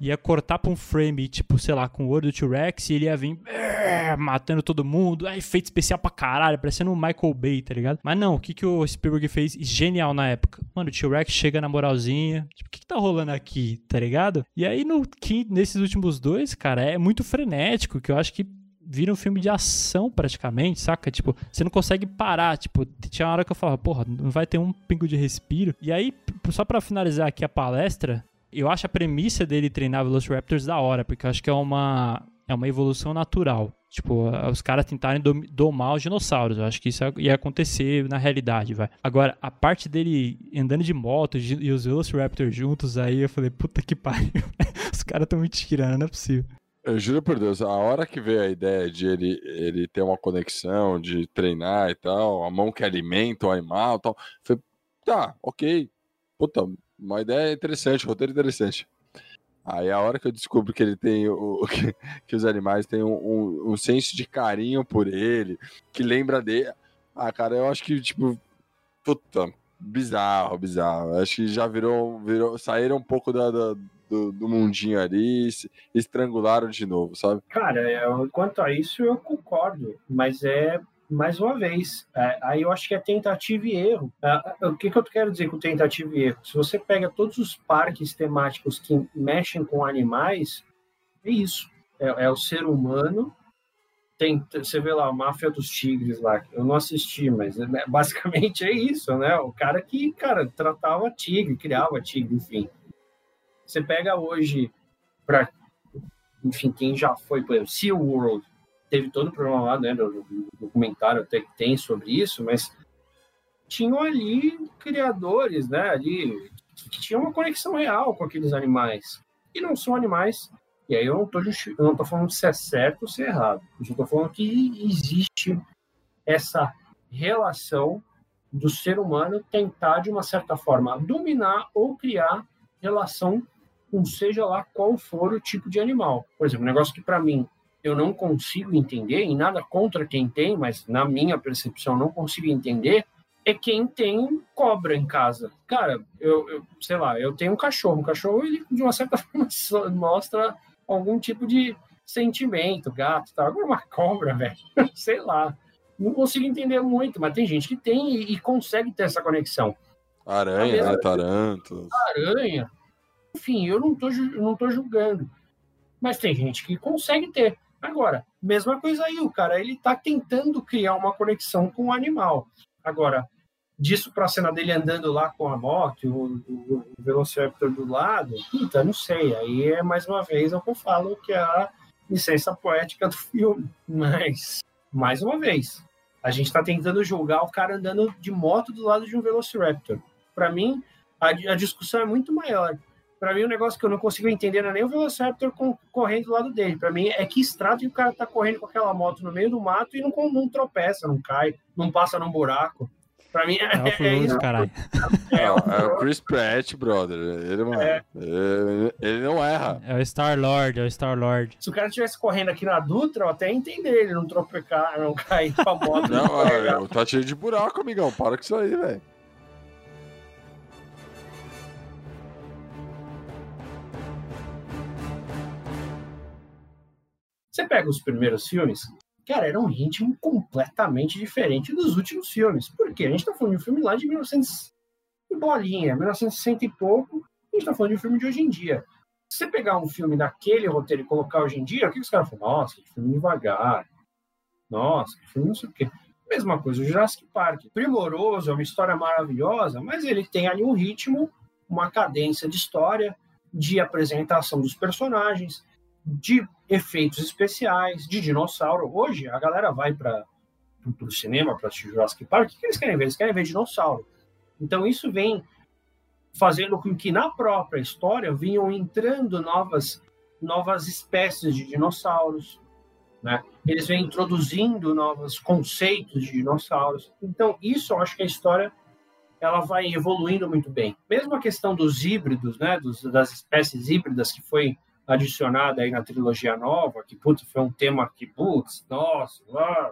ia cortar pra um frame, tipo, sei lá, com o olho do T-Rex e ele ia vir matando todo mundo, é efeito especial pra caralho, parecendo um Michael Bay, tá ligado? Mas não, o que, que o Spielberg fez genial na época? Mano, o T-Rex chega na moralzinha, tipo, o que, que tá rolando aqui, tá ligado? E aí, no, nesses últimos dois, cara, é muito frenético, que eu acho que vira um filme de ação praticamente, saca? Tipo, você não consegue parar. Tipo, tinha uma hora que eu falava, porra, não vai ter um pingo de respiro. E aí, só para finalizar aqui a palestra, eu acho a premissa dele treinar Velociraptors da hora, porque eu acho que é uma, é uma evolução natural. Tipo, os caras tentarem domar os dinossauros. Eu acho que isso ia acontecer na realidade, vai. Agora, a parte dele andando de moto e os Velociraptors juntos, aí eu falei, puta que pariu. os caras tão me tirando, não é possível. Eu juro por Deus, a hora que veio a ideia de ele, ele ter uma conexão, de treinar e tal, a mão que alimenta o animal e tal, foi, tá, ok. Puta, uma ideia interessante, roteiro interessante. Aí a hora que eu descubro que ele tem o. que, que os animais têm um, um, um, senso de carinho por ele, que lembra dele. Ah, cara, eu acho que, tipo. Puta, bizarro, bizarro. Acho que já virou. virou saíram um pouco da, da do, do mundinho ali estrangularam de novo, sabe? Cara, é, quanto a isso eu concordo, mas é mais uma vez, é, aí eu acho que é tentativa e erro. É, o que, que eu quero dizer com tentativa e erro? Se você pega todos os parques temáticos que mexem com animais, é isso. É, é o ser humano. Tem, você vê lá, a máfia dos tigres lá, eu não assisti, mas é, basicamente é isso, né? O cara que, cara, tratava tigre, criava tigre, enfim. Você pega hoje, para enfim, quem já foi, por exemplo, Sea World, teve todo o problema lá, né, do, documentário até que tem sobre isso, mas tinham ali criadores, né, ali, que tinham uma conexão real com aqueles animais. E não são animais, e aí eu não tô, eu não tô falando se é certo ou se é errado, eu tô falando que existe essa relação do ser humano tentar, de uma certa forma, dominar ou criar relação com seja lá qual for o tipo de animal. Por exemplo, um negócio que para mim eu não consigo entender, e nada contra quem tem, mas na minha percepção não consigo entender, é quem tem cobra em casa. Cara, eu, eu sei lá, eu tenho um cachorro. Um cachorro, ele, de uma certa forma, mostra algum tipo de sentimento, gato, tal. Agora, uma cobra, velho, sei lá. Não consigo entender muito, mas tem gente que tem e, e consegue ter essa conexão. Aranha, né? Tarantos. Aranha. Enfim, eu não tô, não tô julgando. Mas tem gente que consegue ter. Agora, mesma coisa aí, o cara ele tá tentando criar uma conexão com o animal. Agora, disso para a cena dele andando lá com a moto, o, o, o Velociraptor do lado, puta, não sei. Aí é mais uma vez o que eu falo que é a licença poética do filme. Mas, mais uma vez, a gente está tentando julgar o cara andando de moto do lado de um Velociraptor. Para mim, a, a discussão é muito maior. Para mim, o um negócio que eu não consigo entender não é nem o Velociraptor correndo do lado dele. Para mim, é que estrada que o cara tá correndo com aquela moto no meio do mato e não, não tropeça, não cai, não passa num buraco. Pra mim, é, é, é isso. Caralho. É, é, o Chris Pratt, brother. Ele, mano, é. ele, ele, não erra. É o Star-Lord, é o Star-Lord. Se o cara estivesse correndo aqui na Dutra, eu até entender ele não tropecar, não cair com a moto. Não, não tá cheio de buraco, amigão. Para com isso aí, velho. Você pega os primeiros filmes, cara, era um ritmo completamente diferente dos últimos filmes. Por quê? A gente tá falando de um filme lá de 1900 e bolinha, 1960 e pouco, a gente tá falando de um filme de hoje em dia. Se você pegar um filme daquele roteiro e colocar hoje em dia, o que os caras falam? Nossa, que filme devagar. Nossa, que filme não sei o quê. Mesma coisa, o Jurassic Park. Primoroso, é uma história maravilhosa, mas ele tem ali um ritmo, uma cadência de história, de apresentação dos personagens, de efeitos especiais, de dinossauro. Hoje, a galera vai para o cinema para assistir Jurassic Park, o que eles querem ver? Eles querem ver dinossauro. Então, isso vem fazendo com que na própria história vinham entrando novas, novas espécies de dinossauros. Né? Eles vêm introduzindo novos conceitos de dinossauros. Então, isso eu acho que a história ela vai evoluindo muito bem. Mesmo a questão dos híbridos, né, dos, das espécies híbridas que foi adicionada aí na trilogia nova, que, putz, foi um tema que, putz, nossa,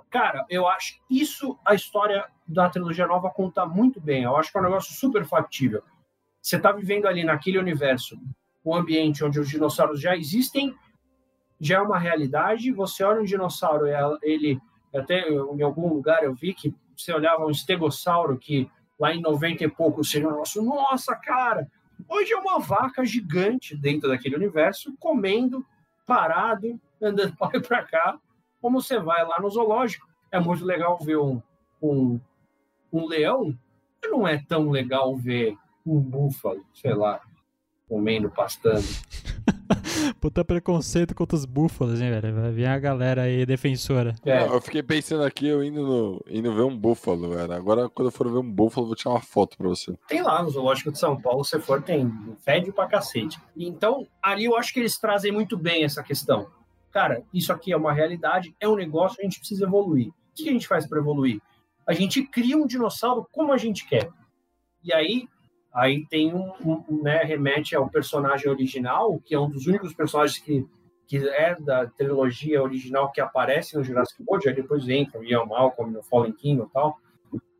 cara, eu acho isso a história da trilogia nova conta muito bem. Eu acho que é um negócio super factível. Você está vivendo ali naquele universo o ambiente onde os dinossauros já existem, já é uma realidade. Você olha um dinossauro, ele até em algum lugar eu vi que você olhava um estegossauro que lá em 90 e pouco seria um negócio, nossa, cara, hoje é uma vaca gigante dentro daquele universo, comendo, parado, andando para cá, como você vai lá no zoológico. É muito legal ver um, um, um leão, não é tão legal ver um búfalo, sei lá, comendo, pastando. Puta preconceito contra os búfalos, hein, velho? Vai vir a galera aí defensora. É. eu fiquei pensando aqui, eu indo, no, indo ver um búfalo, velho. Agora, quando eu for ver um búfalo, eu vou tirar uma foto pra você. Tem lá no Zoológico de São Paulo, se for, tem. Fede pra cacete. Então, ali eu acho que eles trazem muito bem essa questão. Cara, isso aqui é uma realidade, é um negócio, a gente precisa evoluir. O que a gente faz para evoluir? A gente cria um dinossauro como a gente quer. E aí, Aí tem um, um né, remete ao personagem original, que é um dos únicos personagens que, que é da trilogia original que aparece no Jurassic World, aí depois entra o Ian Malcolm no Fallen King e tal,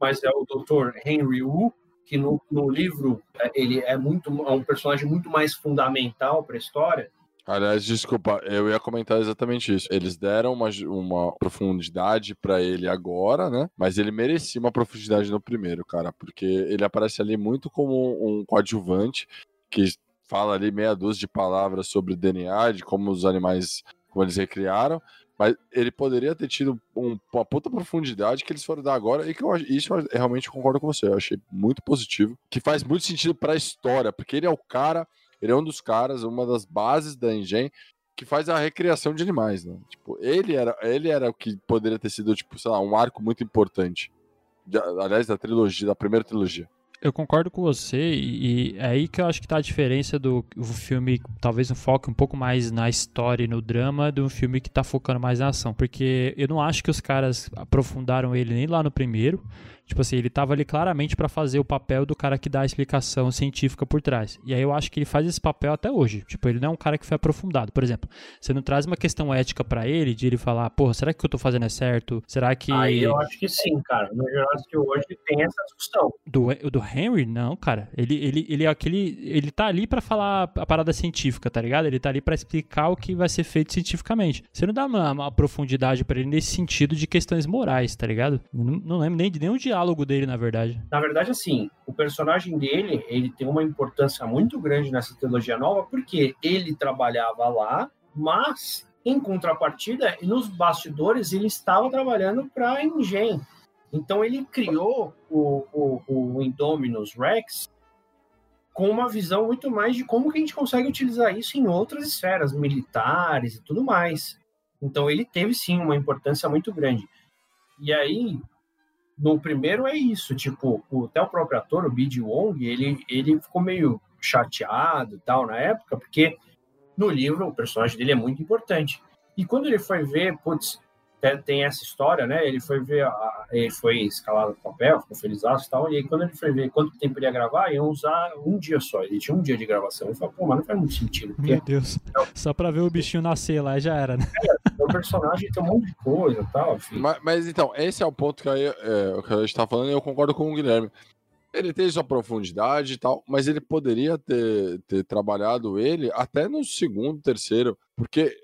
mas é o Dr. Henry Wu, que no, no livro é, ele é muito é um personagem muito mais fundamental para a história, Aliás, desculpa, eu ia comentar exatamente isso. Eles deram uma, uma profundidade para ele agora, né? Mas ele merecia uma profundidade no primeiro, cara, porque ele aparece ali muito como um coadjuvante que fala ali meia dúzia de palavras sobre DNA, de como os animais, como eles recriaram, mas ele poderia ter tido um, uma puta profundidade que eles foram dar agora e que eu, isso eu realmente concordo com você, eu achei muito positivo, que faz muito sentido para a história, porque ele é o cara ele é um dos caras, uma das bases da Engen que faz a recriação de animais, né? Tipo, ele era, ele era o que poderia ter sido, tipo, sei lá, um arco muito importante. De, aliás, da trilogia, da primeira trilogia. Eu concordo com você, e, é aí que eu acho que tá a diferença do filme, talvez um foco um pouco mais na história e no drama, do filme que tá focando mais na ação. Porque eu não acho que os caras aprofundaram ele nem lá no primeiro. Tipo assim, ele tava ali claramente para fazer o papel do cara que dá a explicação científica por trás. E aí eu acho que ele faz esse papel até hoje. Tipo, ele não é um cara que foi aprofundado. Por exemplo, você não traz uma questão ética para ele, de ele falar, porra, será que o que eu tô fazendo é certo? Será que. Aí eu acho que sim, cara. No Jurassic hoje tem essa discussão. Do, do Henry, não, cara. Ele, ele, ele é aquele. Ele tá ali para falar a parada científica, tá ligado? Ele tá ali para explicar o que vai ser feito cientificamente. Você não dá uma, uma profundidade para ele nesse sentido de questões morais, tá ligado? Não, não lembro nem de nenhum diálogo diálogo dele, na verdade. Na verdade, assim, o personagem dele, ele tem uma importância muito grande nessa trilogia nova, porque ele trabalhava lá, mas, em contrapartida, nos bastidores, ele estava trabalhando para a Engen. Então, ele criou o, o, o Indominus Rex com uma visão muito mais de como que a gente consegue utilizar isso em outras esferas militares e tudo mais. Então ele teve sim uma importância muito grande. E aí no primeiro é isso, tipo, até o próprio ator, o Bid Wong, ele, ele ficou meio chateado e tal na época, porque no livro o personagem dele é muito importante. E quando ele foi ver, putz, tem essa história, né? Ele foi ver, a, ele foi escalado no papel, ficou feliz e tal. E aí, quando ele foi ver quanto tempo ele ia gravar, ia usar um dia só. Ele tinha um dia de gravação. Ele falou, pô, mas não faz muito sentido. Porque... Meu Deus. Só pra ver o bichinho nascer lá já era, né? É, o personagem tem um monte de coisa e tal. Enfim. Mas, mas, então, esse é o ponto que, aí, é, que a gente tá falando e eu concordo com o Guilherme. Ele tem sua profundidade e tal, mas ele poderia ter, ter trabalhado ele até no segundo, terceiro, porque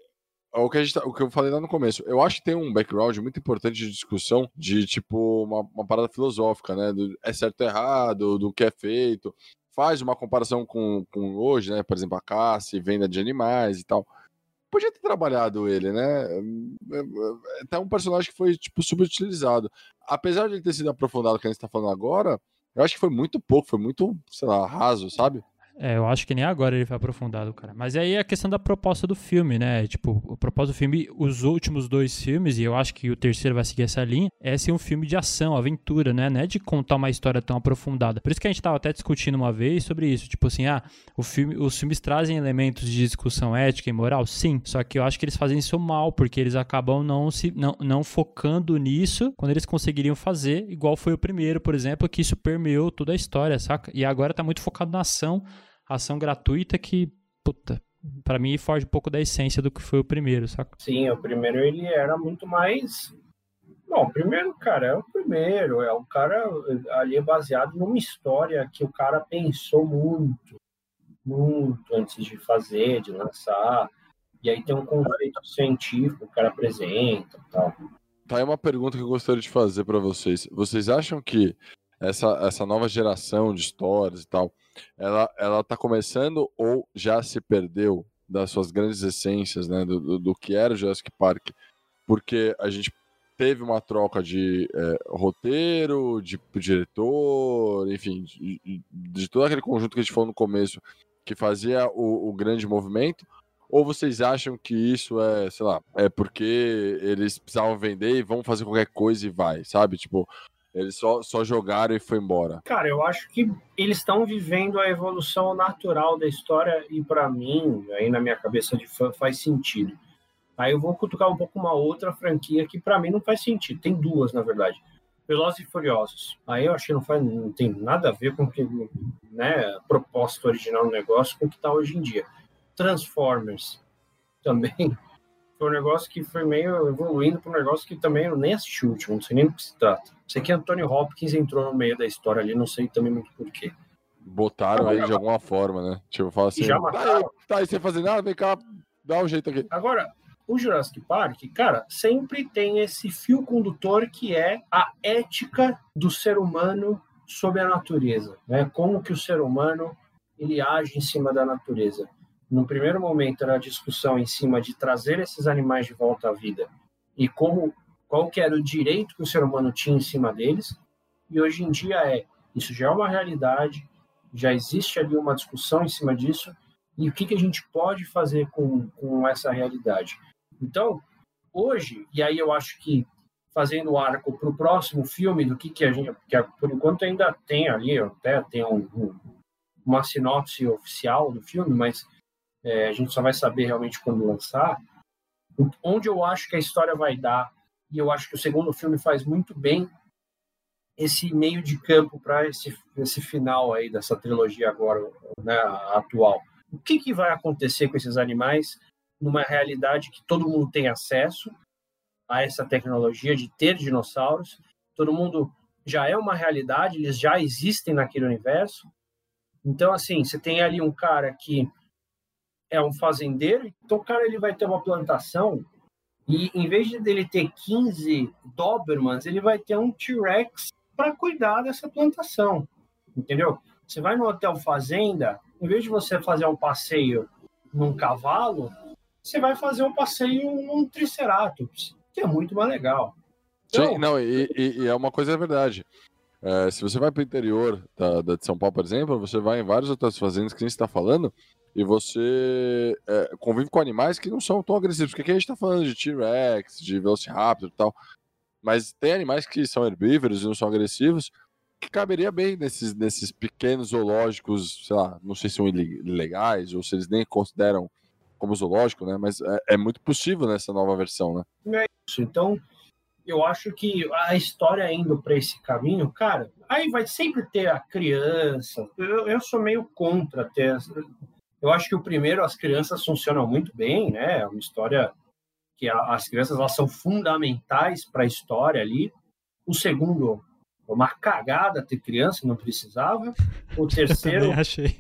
o que, gente tá, o que eu falei lá no começo, eu acho que tem um background muito importante de discussão de, tipo, uma, uma parada filosófica, né? Do, é certo ou errado, do que é feito. Faz uma comparação com, com hoje, né? Por exemplo, a caça e venda de animais e tal. Podia ter trabalhado ele, né? É, é até um personagem que foi, tipo, subutilizado. Apesar de ele ter sido aprofundado, que a gente tá falando agora, eu acho que foi muito pouco, foi muito, sei lá, raso, sabe? É, eu acho que nem agora ele foi aprofundado, cara. Mas aí é a questão da proposta do filme, né? Tipo, o propósito do filme, os últimos dois filmes, e eu acho que o terceiro vai seguir essa linha, é ser um filme de ação, aventura, né? Não é de contar uma história tão aprofundada. Por isso que a gente tava até discutindo uma vez sobre isso. Tipo assim, ah, o filme, os filmes trazem elementos de discussão ética e moral? Sim. Só que eu acho que eles fazem isso mal, porque eles acabam não, se, não, não focando nisso quando eles conseguiriam fazer, igual foi o primeiro, por exemplo, que isso permeou toda a história, saca? E agora tá muito focado na ação ação gratuita que, puta, para mim foge um pouco da essência do que foi o primeiro, saca? Sim, o primeiro ele era muito mais. Bom, o primeiro, cara, é o primeiro. É o cara ali é baseado numa história que o cara pensou muito. muito antes de fazer, de lançar. E aí tem um conceito científico que o cara apresenta e tal. Tá aí uma pergunta que eu gostaria de fazer para vocês. Vocês acham que essa, essa nova geração de histórias e tal, ela, ela tá começando ou já se perdeu das suas grandes essências, né, do, do, do que era o Jurassic Park? Porque a gente teve uma troca de é, roteiro, de diretor, enfim, de, de, todo aquele conjunto que a gente falou no começo, que fazia o, o, grande movimento? Ou vocês acham que isso é, sei lá, é porque eles precisavam vender e vão fazer qualquer coisa e vai, sabe? Tipo, eles só, só jogaram e foi embora. Cara, eu acho que eles estão vivendo a evolução natural da história e para mim, aí na minha cabeça de fã, faz sentido. Aí eu vou cutucar um pouco uma outra franquia que para mim não faz sentido. Tem duas, na verdade. Velozes e Furiosos. Aí eu acho que não, faz, não tem nada a ver com que, né, propósito original do negócio com o que está hoje em dia. Transformers também foi um negócio que foi meio evoluindo para um negócio que também eu nem assisti o último, não sei nem do que se trata. Sei que Anthony Hopkins entrou no meio da história ali, não sei também muito porquê. Botaram ele de alguma forma, né? Tipo, fala assim, já mataram. tá, tá aí sem fazer nada, vem cá, dá um jeito aqui. Agora, o Jurassic Park, cara, sempre tem esse fio condutor que é a ética do ser humano sobre a natureza, né? Como que o ser humano ele age em cima da natureza. No primeiro momento era a discussão em cima de trazer esses animais de volta à vida e como qual que era o direito que o ser humano tinha em cima deles. E hoje em dia é isso já é uma realidade, já existe ali uma discussão em cima disso e o que, que a gente pode fazer com, com essa realidade. Então, hoje, e aí eu acho que fazendo o arco para o próximo filme, do que, que a gente. Que por enquanto ainda tem ali, até tem um, um, uma sinopse oficial do filme, mas é, a gente só vai saber realmente quando lançar. Onde eu acho que a história vai dar, e eu acho que o segundo filme faz muito bem esse meio de campo para esse, esse final aí dessa trilogia agora, né, atual. O que, que vai acontecer com esses animais? numa realidade que todo mundo tem acesso a essa tecnologia de ter dinossauros. Todo mundo já é uma realidade, eles já existem naquele universo. Então, assim, você tem ali um cara que é um fazendeiro, então o cara ele vai ter uma plantação e em vez de ele ter 15 Dobermans, ele vai ter um T-Rex para cuidar dessa plantação, entendeu? Você vai no hotel fazenda, em vez de você fazer um passeio num cavalo, você vai fazer um passeio num Triceratops, que é muito mais legal. Então, Sim, não, e, e, é uma coisa é verdade. É, se você vai para o interior da, da, de São Paulo, por exemplo, você vai em várias outras fazendas que a gente está falando e você é, convive com animais que não são tão agressivos. Porque aqui a gente está falando de T-Rex, de Velociraptor e tal. Mas tem animais que são herbívoros e não são agressivos que caberia bem nesses, nesses pequenos zoológicos, sei lá, não sei se são ilegais ou se eles nem consideram como zoológico, né? Mas é, é muito possível nessa nova versão, né? É isso. Então, eu acho que a história indo para esse caminho, cara, aí vai sempre ter a criança. Eu, eu sou meio contra ter. Eu acho que o primeiro, as crianças funcionam muito bem, né? É uma história que a, as crianças elas são fundamentais para a história ali. O segundo, uma cagada ter criança, não precisava. O terceiro. Eu achei.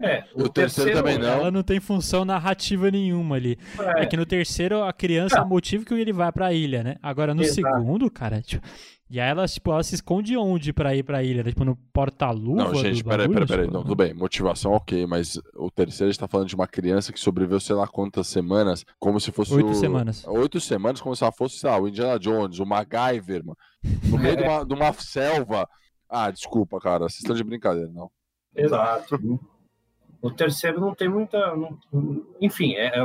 É, o, o terceiro, terceiro, também não. Ela não tem função narrativa nenhuma ali. É, é que no terceiro a criança é o motivo que ele vai pra ilha, né? Agora no Exato. segundo, cara, tipo, e aí ela, tipo, ela se esconde onde pra ir pra ilha? Né? Tipo, no porta-luva? Não, gente, peraí, peraí, peraí. Não, tudo bem, motivação ok, mas o terceiro a gente tá falando de uma criança que sobreviveu sei lá quantas semanas, como se fosse Oito o... semanas. Oito semanas, como se ela fosse, sei lá, o Indiana Jones, o MacGyver, mano. No meio de, uma, de uma selva. Ah, desculpa, cara, vocês estão de brincadeira, não. Exato. O terceiro não tem muita. Não, enfim, é, é,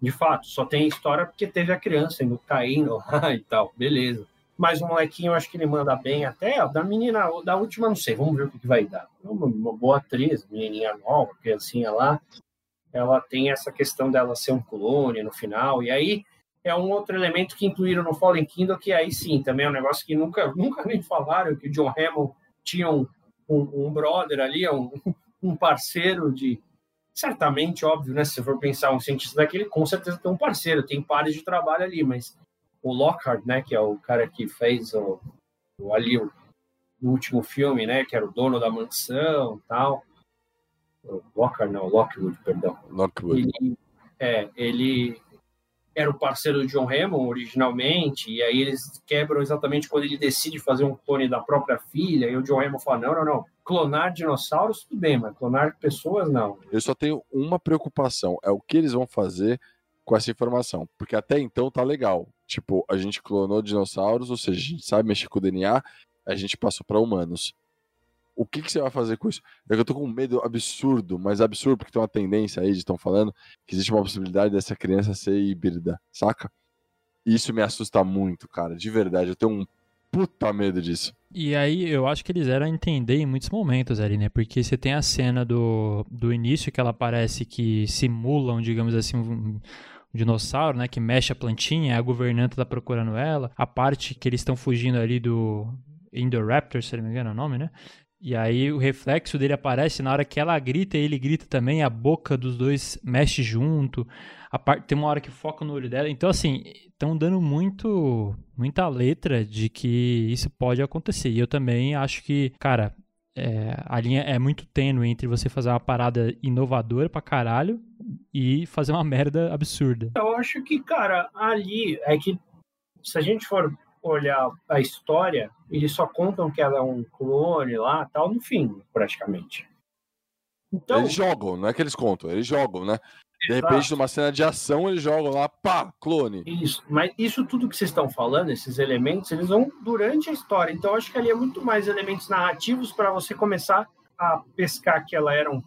de fato, só tem história porque teve a criança indo caindo lá e tal, beleza. Mas o molequinho, eu acho que ele manda bem até. Da menina, da última, não sei, vamos ver o que, que vai dar. Uma, uma, boa atriz, menininha nova, criancinha lá. Ela tem essa questão dela ser um clone no final. E aí é um outro elemento que incluíram no Fallen Kingdom, que aí sim, também é um negócio que nunca, nunca nem falaram, que o John Hammond tinha um, um, um brother ali, um, um parceiro de. Certamente, óbvio, né? Se for pensar um cientista daquele, com certeza tem um parceiro, tem pares de trabalho ali, mas o Lockhart, né, que é o cara que fez o, o ali o, o último filme, né, que era o dono da mansão tal. Lockhart não, Lockwood, perdão. Lockwood. Ele, é, ele era o parceiro do John Hammond originalmente, e aí eles quebram exatamente quando ele decide fazer um clone da própria filha, e o John Hammond fala, não, não, não, clonar dinossauros tudo bem, mas clonar pessoas não. Eu só tenho uma preocupação, é o que eles vão fazer com essa informação, porque até então tá legal. Tipo, a gente clonou dinossauros, ou seja, a gente sabe mexer com o DNA, a gente passou para humanos. O que, que você vai fazer com isso? É que eu tô com um medo absurdo, mas absurdo, porque tem uma tendência aí de estão falando que existe uma possibilidade dessa criança ser híbrida, saca? E isso me assusta muito, cara, de verdade. Eu tenho um puta medo disso. E aí eu acho que eles eram a entender em muitos momentos ali, né? Porque você tem a cena do, do início que ela parece que simulam, digamos assim, um, dinossauro, né, que mexe a plantinha, a governanta tá procurando ela, a parte que eles estão fugindo ali do Indoraptor, se não me engano é o nome, né? E aí o reflexo dele aparece na hora que ela grita, ele grita também, a boca dos dois mexe junto. A parte, tem uma hora que foca no olho dela. Então, assim, estão dando muito muita letra de que isso pode acontecer. E eu também acho que, cara, é, a linha é muito tênue entre você fazer uma parada inovadora pra caralho e fazer uma merda absurda. Eu acho que, cara, ali é que se a gente for olhar a história, eles só contam que ela é um clone lá, tal, no fim, praticamente. Então, eles jogam, não é que eles contam, eles jogam, né? De Exato. repente, numa cena de ação, eles jogam lá, pá, clone. Isso, mas isso tudo que vocês estão falando, esses elementos, eles vão durante a história. Então, acho que ali é muito mais elementos narrativos para você começar a pescar que ela era um,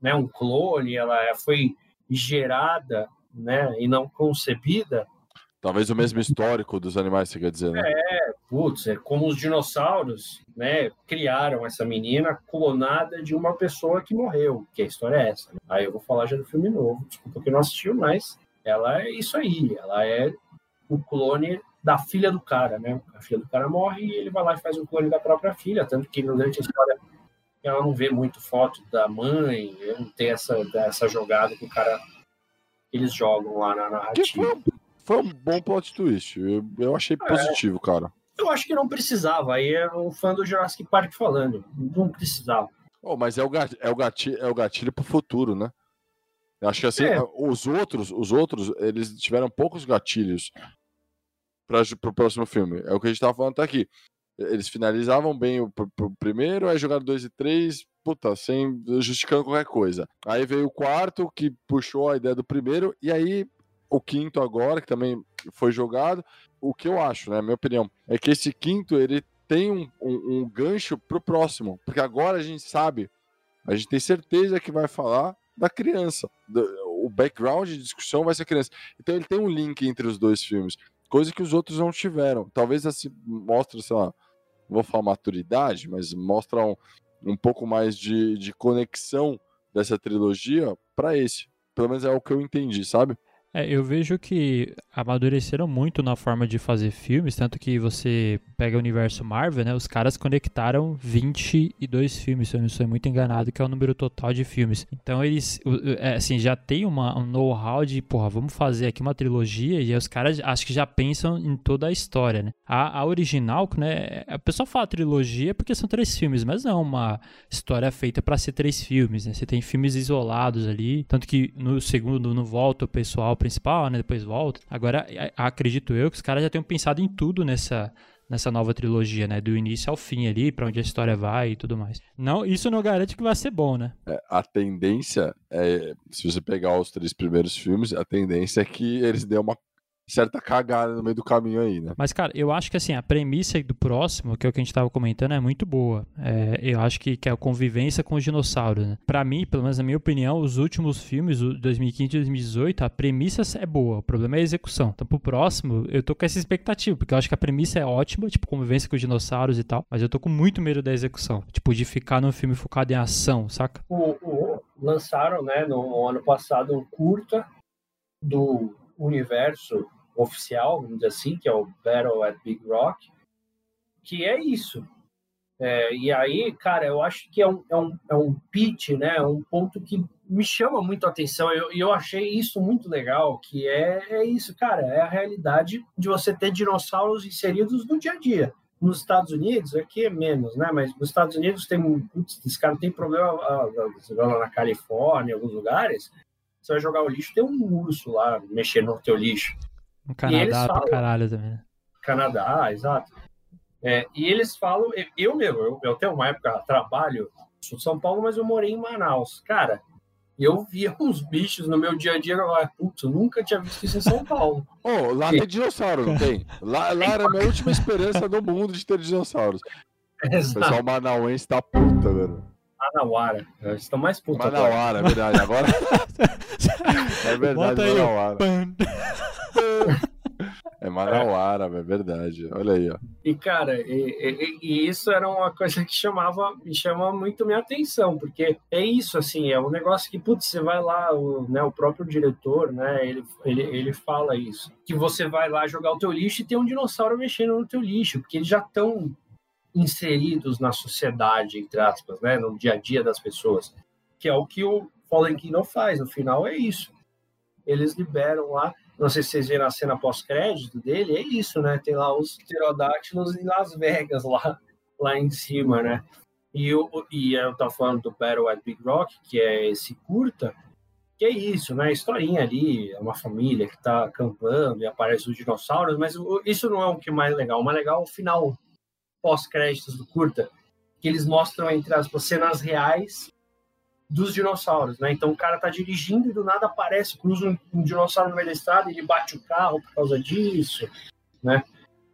né, um clone, ela foi gerada né, e não concebida Talvez o mesmo histórico dos animais, você quer dizer, né? É, putz, é como os dinossauros, né, criaram essa menina clonada de uma pessoa que morreu, que a história é essa. Né? Aí eu vou falar já do filme novo, desculpa que não assistiu, mas ela é isso aí, ela é o clone da filha do cara, né? A filha do cara morre e ele vai lá e faz o clone da própria filha, tanto que durante a história ela não vê muito foto da mãe, não tem essa, essa jogada que o cara eles jogam lá na narrativa. Foi um bom plot twist. Eu, eu achei é. positivo, cara. Eu acho que não precisava. Aí é um fã do Jurassic Park falando. Não precisava. Oh, mas é o, gatilho, é, o gatilho, é o gatilho pro futuro, né? Eu acho que assim, é. os outros, os outros, eles tiveram poucos gatilhos para o próximo filme. É o que a gente tava falando até aqui. Eles finalizavam bem o, o primeiro, aí jogaram dois e três, puta, sem justificando qualquer coisa. Aí veio o quarto, que puxou a ideia do primeiro, e aí o quinto agora, que também foi jogado. O que eu acho, né, minha opinião, é que esse quinto ele tem um, um, um gancho pro próximo, porque agora a gente sabe, a gente tem certeza que vai falar da criança. Do, o background de discussão vai ser criança. Então ele tem um link entre os dois filmes, coisa que os outros não tiveram. Talvez assim mostre, sei lá, vou falar maturidade, mas mostra um, um pouco mais de, de conexão dessa trilogia para esse. Pelo menos é o que eu entendi, sabe? É, eu vejo que amadureceram muito na forma de fazer filmes, tanto que você pega o universo Marvel, né? Os caras conectaram 22 filmes, se eu não estou muito enganado, que é o número total de filmes. Então eles, é, assim, já tem uma, um know-how de, porra, vamos fazer aqui uma trilogia e os caras acho que já pensam em toda a história, né? A, a original, né? A pessoa fala trilogia porque são três filmes, mas não é uma história feita para ser três filmes, né? Você tem filmes isolados ali, tanto que no segundo não volta o pessoal principal, né? Depois volta. Agora, acredito eu que os caras já tenham pensado em tudo nessa nessa nova trilogia, né? Do início ao fim ali, para onde a história vai e tudo mais. Não, isso não garante que vai ser bom, né? É, a tendência é, se você pegar os três primeiros filmes, a tendência é que eles dêem uma certa cagada no meio do caminho aí, né? Mas, cara, eu acho que assim, a premissa do próximo, que é o que a gente tava comentando, é muito boa. É, eu acho que, que é a convivência com os dinossauros, né? Pra mim, pelo menos na minha opinião, os últimos filmes, o 2015 e 2018, a premissa é boa. O problema é a execução. Então, pro próximo, eu tô com essa expectativa, porque eu acho que a premissa é ótima, tipo, convivência com os dinossauros e tal, mas eu tô com muito medo da execução. Tipo, de ficar num filme focado em ação, saca? O, o, lançaram, né, no ano passado, um curta do universo oficial, vamos dizer assim, que é o Battle at Big Rock, que é isso. É, e aí, cara, eu acho que é um, é um, é um pitch, né? É um ponto que me chama muito a atenção. E eu, eu achei isso muito legal, que é, é isso, cara, é a realidade de você ter dinossauros inseridos no dia a dia. nos Estados Unidos, aqui é menos, né? Mas nos Estados Unidos tem, putz, esse cara tem problema, ah, você vai lá na Califórnia, em alguns lugares, você vai jogar o lixo, tem um urso lá mexendo no teu lixo. No Canadá falam, pra caralho também, né? Canadá, exato. É, e eles falam, eu mesmo, eu, eu tenho uma época, trabalho, sou de São Paulo, mas eu morei em Manaus. Cara, eu via uns bichos no meu dia a dia, eu putz, eu nunca tinha visto isso em São Paulo. Oh, lá tem dinossauro, não tem? Lá, lá era a minha última esperança no mundo de ter dinossauros. Exato. O pessoal manauense tá puta, velho. Manauara. Eles estão mais putos. Manauara, é verdade. Agora. é verdade, Bota Manauara. É Manauara, é verdade. Olha aí, ó. E, cara, e, e, e, isso era uma coisa que chamava, me chama muito minha atenção, porque é isso, assim, é um negócio que, putz, você vai lá, o, né, o próprio diretor, né, ele, ele, ele fala isso, que você vai lá jogar o teu lixo e tem um dinossauro mexendo no teu lixo, porque eles já estão inseridos na sociedade, entre aspas, né, no dia a dia das pessoas, que é o que o Fallen Kingdom faz, no final é isso. Eles liberam lá não sei se vocês viram a cena pós-crédito dele, é isso, né? Tem lá os pterodáctilos em Las Vegas, lá, lá em cima, né? E eu, e eu tava falando do Battle at Big Rock, que é esse curta, que é isso, né? Historinha ali, é uma família que tá acampando e aparece os dinossauros, mas isso não é o que mais legal. O mais legal é o final pós-créditos do curta, que eles mostram, entre as cenas reais dos dinossauros, né? Então o cara tá dirigindo e do nada aparece, cruza um, um dinossauro no meio da estrada ele bate o carro por causa disso, né?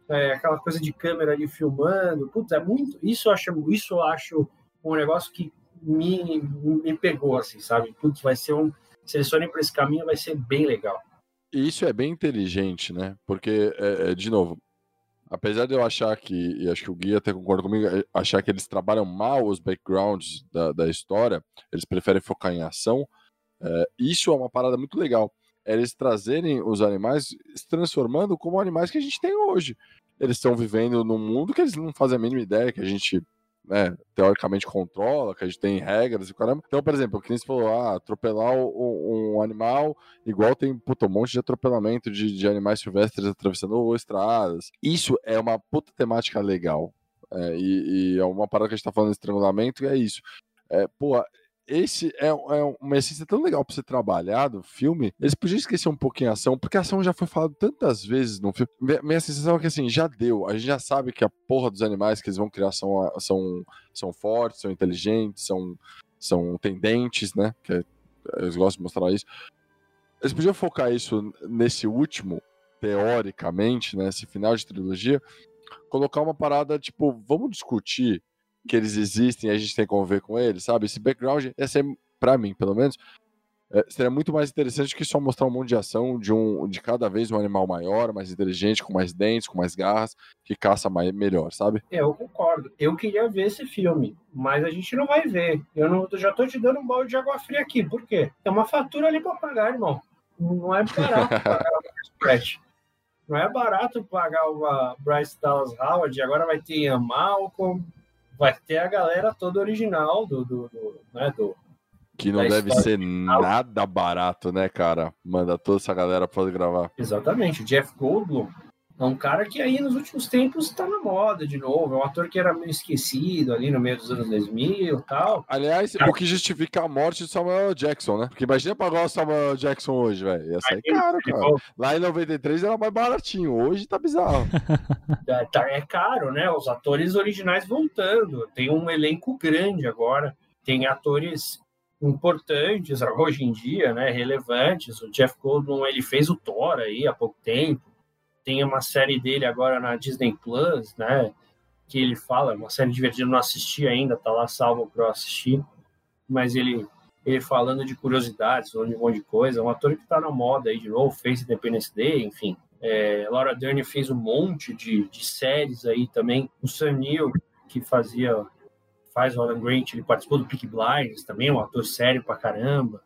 É, aquela coisa de câmera ali filmando, putz, é muito, isso eu acho, isso eu acho um negócio que me, me pegou, assim, sabe? Putz, vai ser um, para esse caminho, vai ser bem legal. E isso é bem inteligente, né? Porque, é, é, de novo, apesar de eu achar que, e acho que o Gui até concorda comigo, é, achar que eles trabalham mal os backgrounds da, da história, eles preferem focar em ação, é, isso é uma parada muito legal. É eles trazerem os animais, se transformando como animais que a gente tem hoje. Eles estão vivendo num mundo que eles não fazem a mínima ideia que a gente né, teoricamente controla, que a gente tem regras e caramba. Então, por exemplo, nem você falou, ah, atropelar um, um animal, igual tem puta, um monte de atropelamento de, de animais silvestres atravessando estradas. Isso é uma puta temática legal. É, e, e, é uma parada que a gente tá falando de estrangulamento, e é isso. É, pô, esse é, é, uma essência tão legal pra ser trabalhado, filme. Eles podiam esquecer um pouquinho a ação, porque a ação já foi falada tantas vezes no filme. Minha, minha, sensação é que assim, já deu. A gente já sabe que a porra dos animais que eles vão criar são, são, são fortes, são inteligentes, são, são tendentes, né? Que é, eles gostam de mostrar isso. Eles podiam focar isso nesse último, teoricamente, nesse né, final de trilogia, colocar uma parada tipo, vamos discutir que eles existem e a gente tem que conviver com eles, sabe? Esse background, esse é, pra mim, pelo menos, é, seria muito mais interessante que só mostrar um monte de ação de um de cada vez um animal maior, mais inteligente, com mais dentes, com mais garras, que caça mais, melhor, sabe? É, eu concordo. Eu queria ver esse filme, mas a gente não vai ver. Eu, não, eu já tô te dando um balde de água fria aqui. Por quê? Tem uma fatura ali para pagar, irmão. Não é barato pagar o Não é barato pagar o Bryce Dallas Howard, agora vai ter Ian Malcolm, vai ter a galera toda original do, do, do, né, do que não deve ser original. nada barato, né, cara? Manda toda essa galera para gravar. Exatamente. Jeff Goldblum é um cara que aí nos últimos tempos está na moda de novo. É um ator que era meio esquecido ali no meio dos anos 2000 e tal. Aliás, o que justifica a morte de Samuel Jackson, né? Porque imagina pagar o Samuel Jackson hoje, velho. Ia sair caro, cara. Lá em 93 era mais baratinho. Hoje tá bizarro. É, tá, é caro, né? Os atores originais voltando. Tem um elenco grande agora. Tem atores importantes hoje em dia, né? Relevantes. O Jeff Goldblum, ele fez o Thor aí há pouco tempo tem uma série dele agora na Disney Plus, né? Que ele fala, uma série divertida, não assisti ainda, tá lá salvo para eu assistir, mas ele ele falando de curiosidades, falando de um monte de coisa, é um ator que tá na moda aí de novo, fez Independence Day, enfim. É, Laura Dern fez um monte de, de séries aí também. O Sam Neill, que fazia, faz o Alan Grant, ele participou do Peaky Blinders também, é um ator sério pra caramba.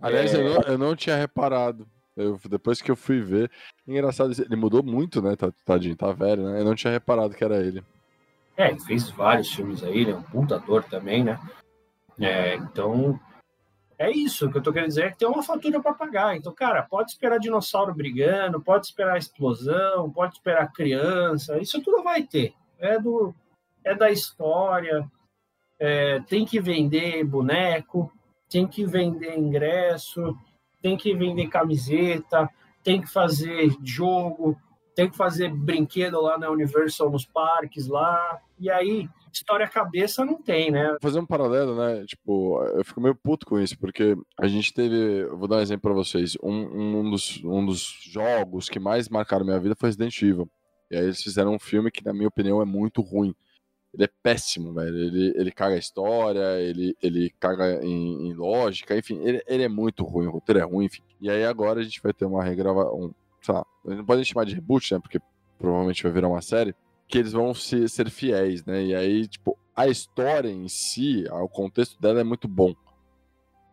Aliás, é... eu, não, eu não tinha reparado. Eu, depois que eu fui ver, engraçado, ele mudou muito, né? Tá, tadinho, tá velho, né? Eu não tinha reparado que era ele. É, ele fez vários filmes aí, ele é um puta também, né? É, então, é isso que eu tô querendo dizer, é que tem uma fatura para pagar. Então, cara, pode esperar dinossauro brigando, pode esperar explosão, pode esperar criança, isso tudo vai ter. É do é da história. É, tem que vender boneco, tem que vender ingresso, tem que vender camiseta, tem que fazer jogo, tem que fazer brinquedo lá na Universal nos parques lá. E aí, história cabeça não tem, né? Fazer um paralelo, né? Tipo, eu fico meio puto com isso, porque a gente teve. Vou dar um exemplo pra vocês. Um, um, dos, um dos jogos que mais marcaram minha vida foi Resident Evil. E aí eles fizeram um filme que, na minha opinião, é muito ruim. Ele é péssimo, velho. Ele, ele caga a história, ele, ele caga em, em lógica, enfim, ele, ele é muito ruim, o roteiro é ruim, enfim. E aí agora a gente vai ter uma regrava, um, sei lá, não pode chamar de reboot, né? Porque provavelmente vai virar uma série, que eles vão se, ser fiéis, né? E aí, tipo, a história em si, o contexto dela é muito bom.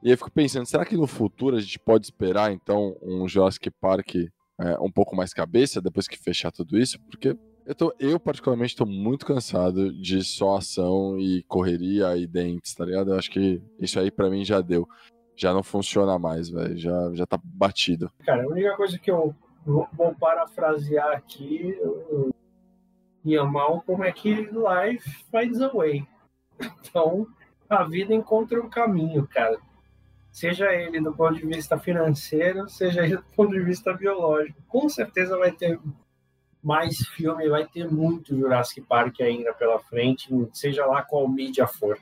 E eu fico pensando, será que no futuro a gente pode esperar, então, um Jurassic Park é, um pouco mais cabeça depois que fechar tudo isso? Porque eu, tô, eu particularmente, estou muito cansado de só ação e correria e dentes, tá ligado? Eu acho que isso aí para mim já deu. Já não funciona mais, velho. Já, já tá batido. Cara, a única coisa que eu vou, vou parafrasear aqui, Ian Malcolm, é que life finds a way. Então, a vida encontra um caminho, cara. Seja ele do ponto de vista financeiro, seja ele do ponto de vista biológico. Com certeza vai ter mais filme, vai ter muito Jurassic Park ainda pela frente, seja lá qual mídia for.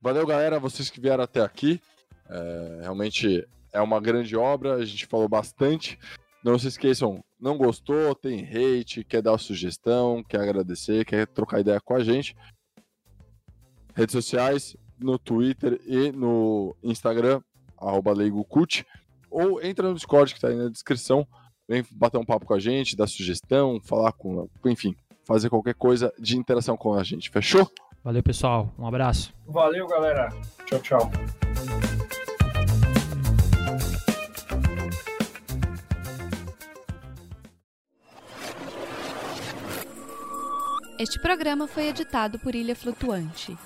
Valeu, galera, vocês que vieram até aqui. É, realmente é uma grande obra, a gente falou bastante. Não se esqueçam, não gostou, tem hate, quer dar sugestão, quer agradecer, quer trocar ideia com a gente. Redes sociais, no Twitter e no Instagram, arroba ou entra no Discord que tá aí na descrição, vem bater um papo com a gente, dar sugestão, falar com, enfim, fazer qualquer coisa de interação com a gente. Fechou? Valeu, pessoal. Um abraço. Valeu, galera. Tchau, tchau. Este programa foi editado por Ilha Flutuante.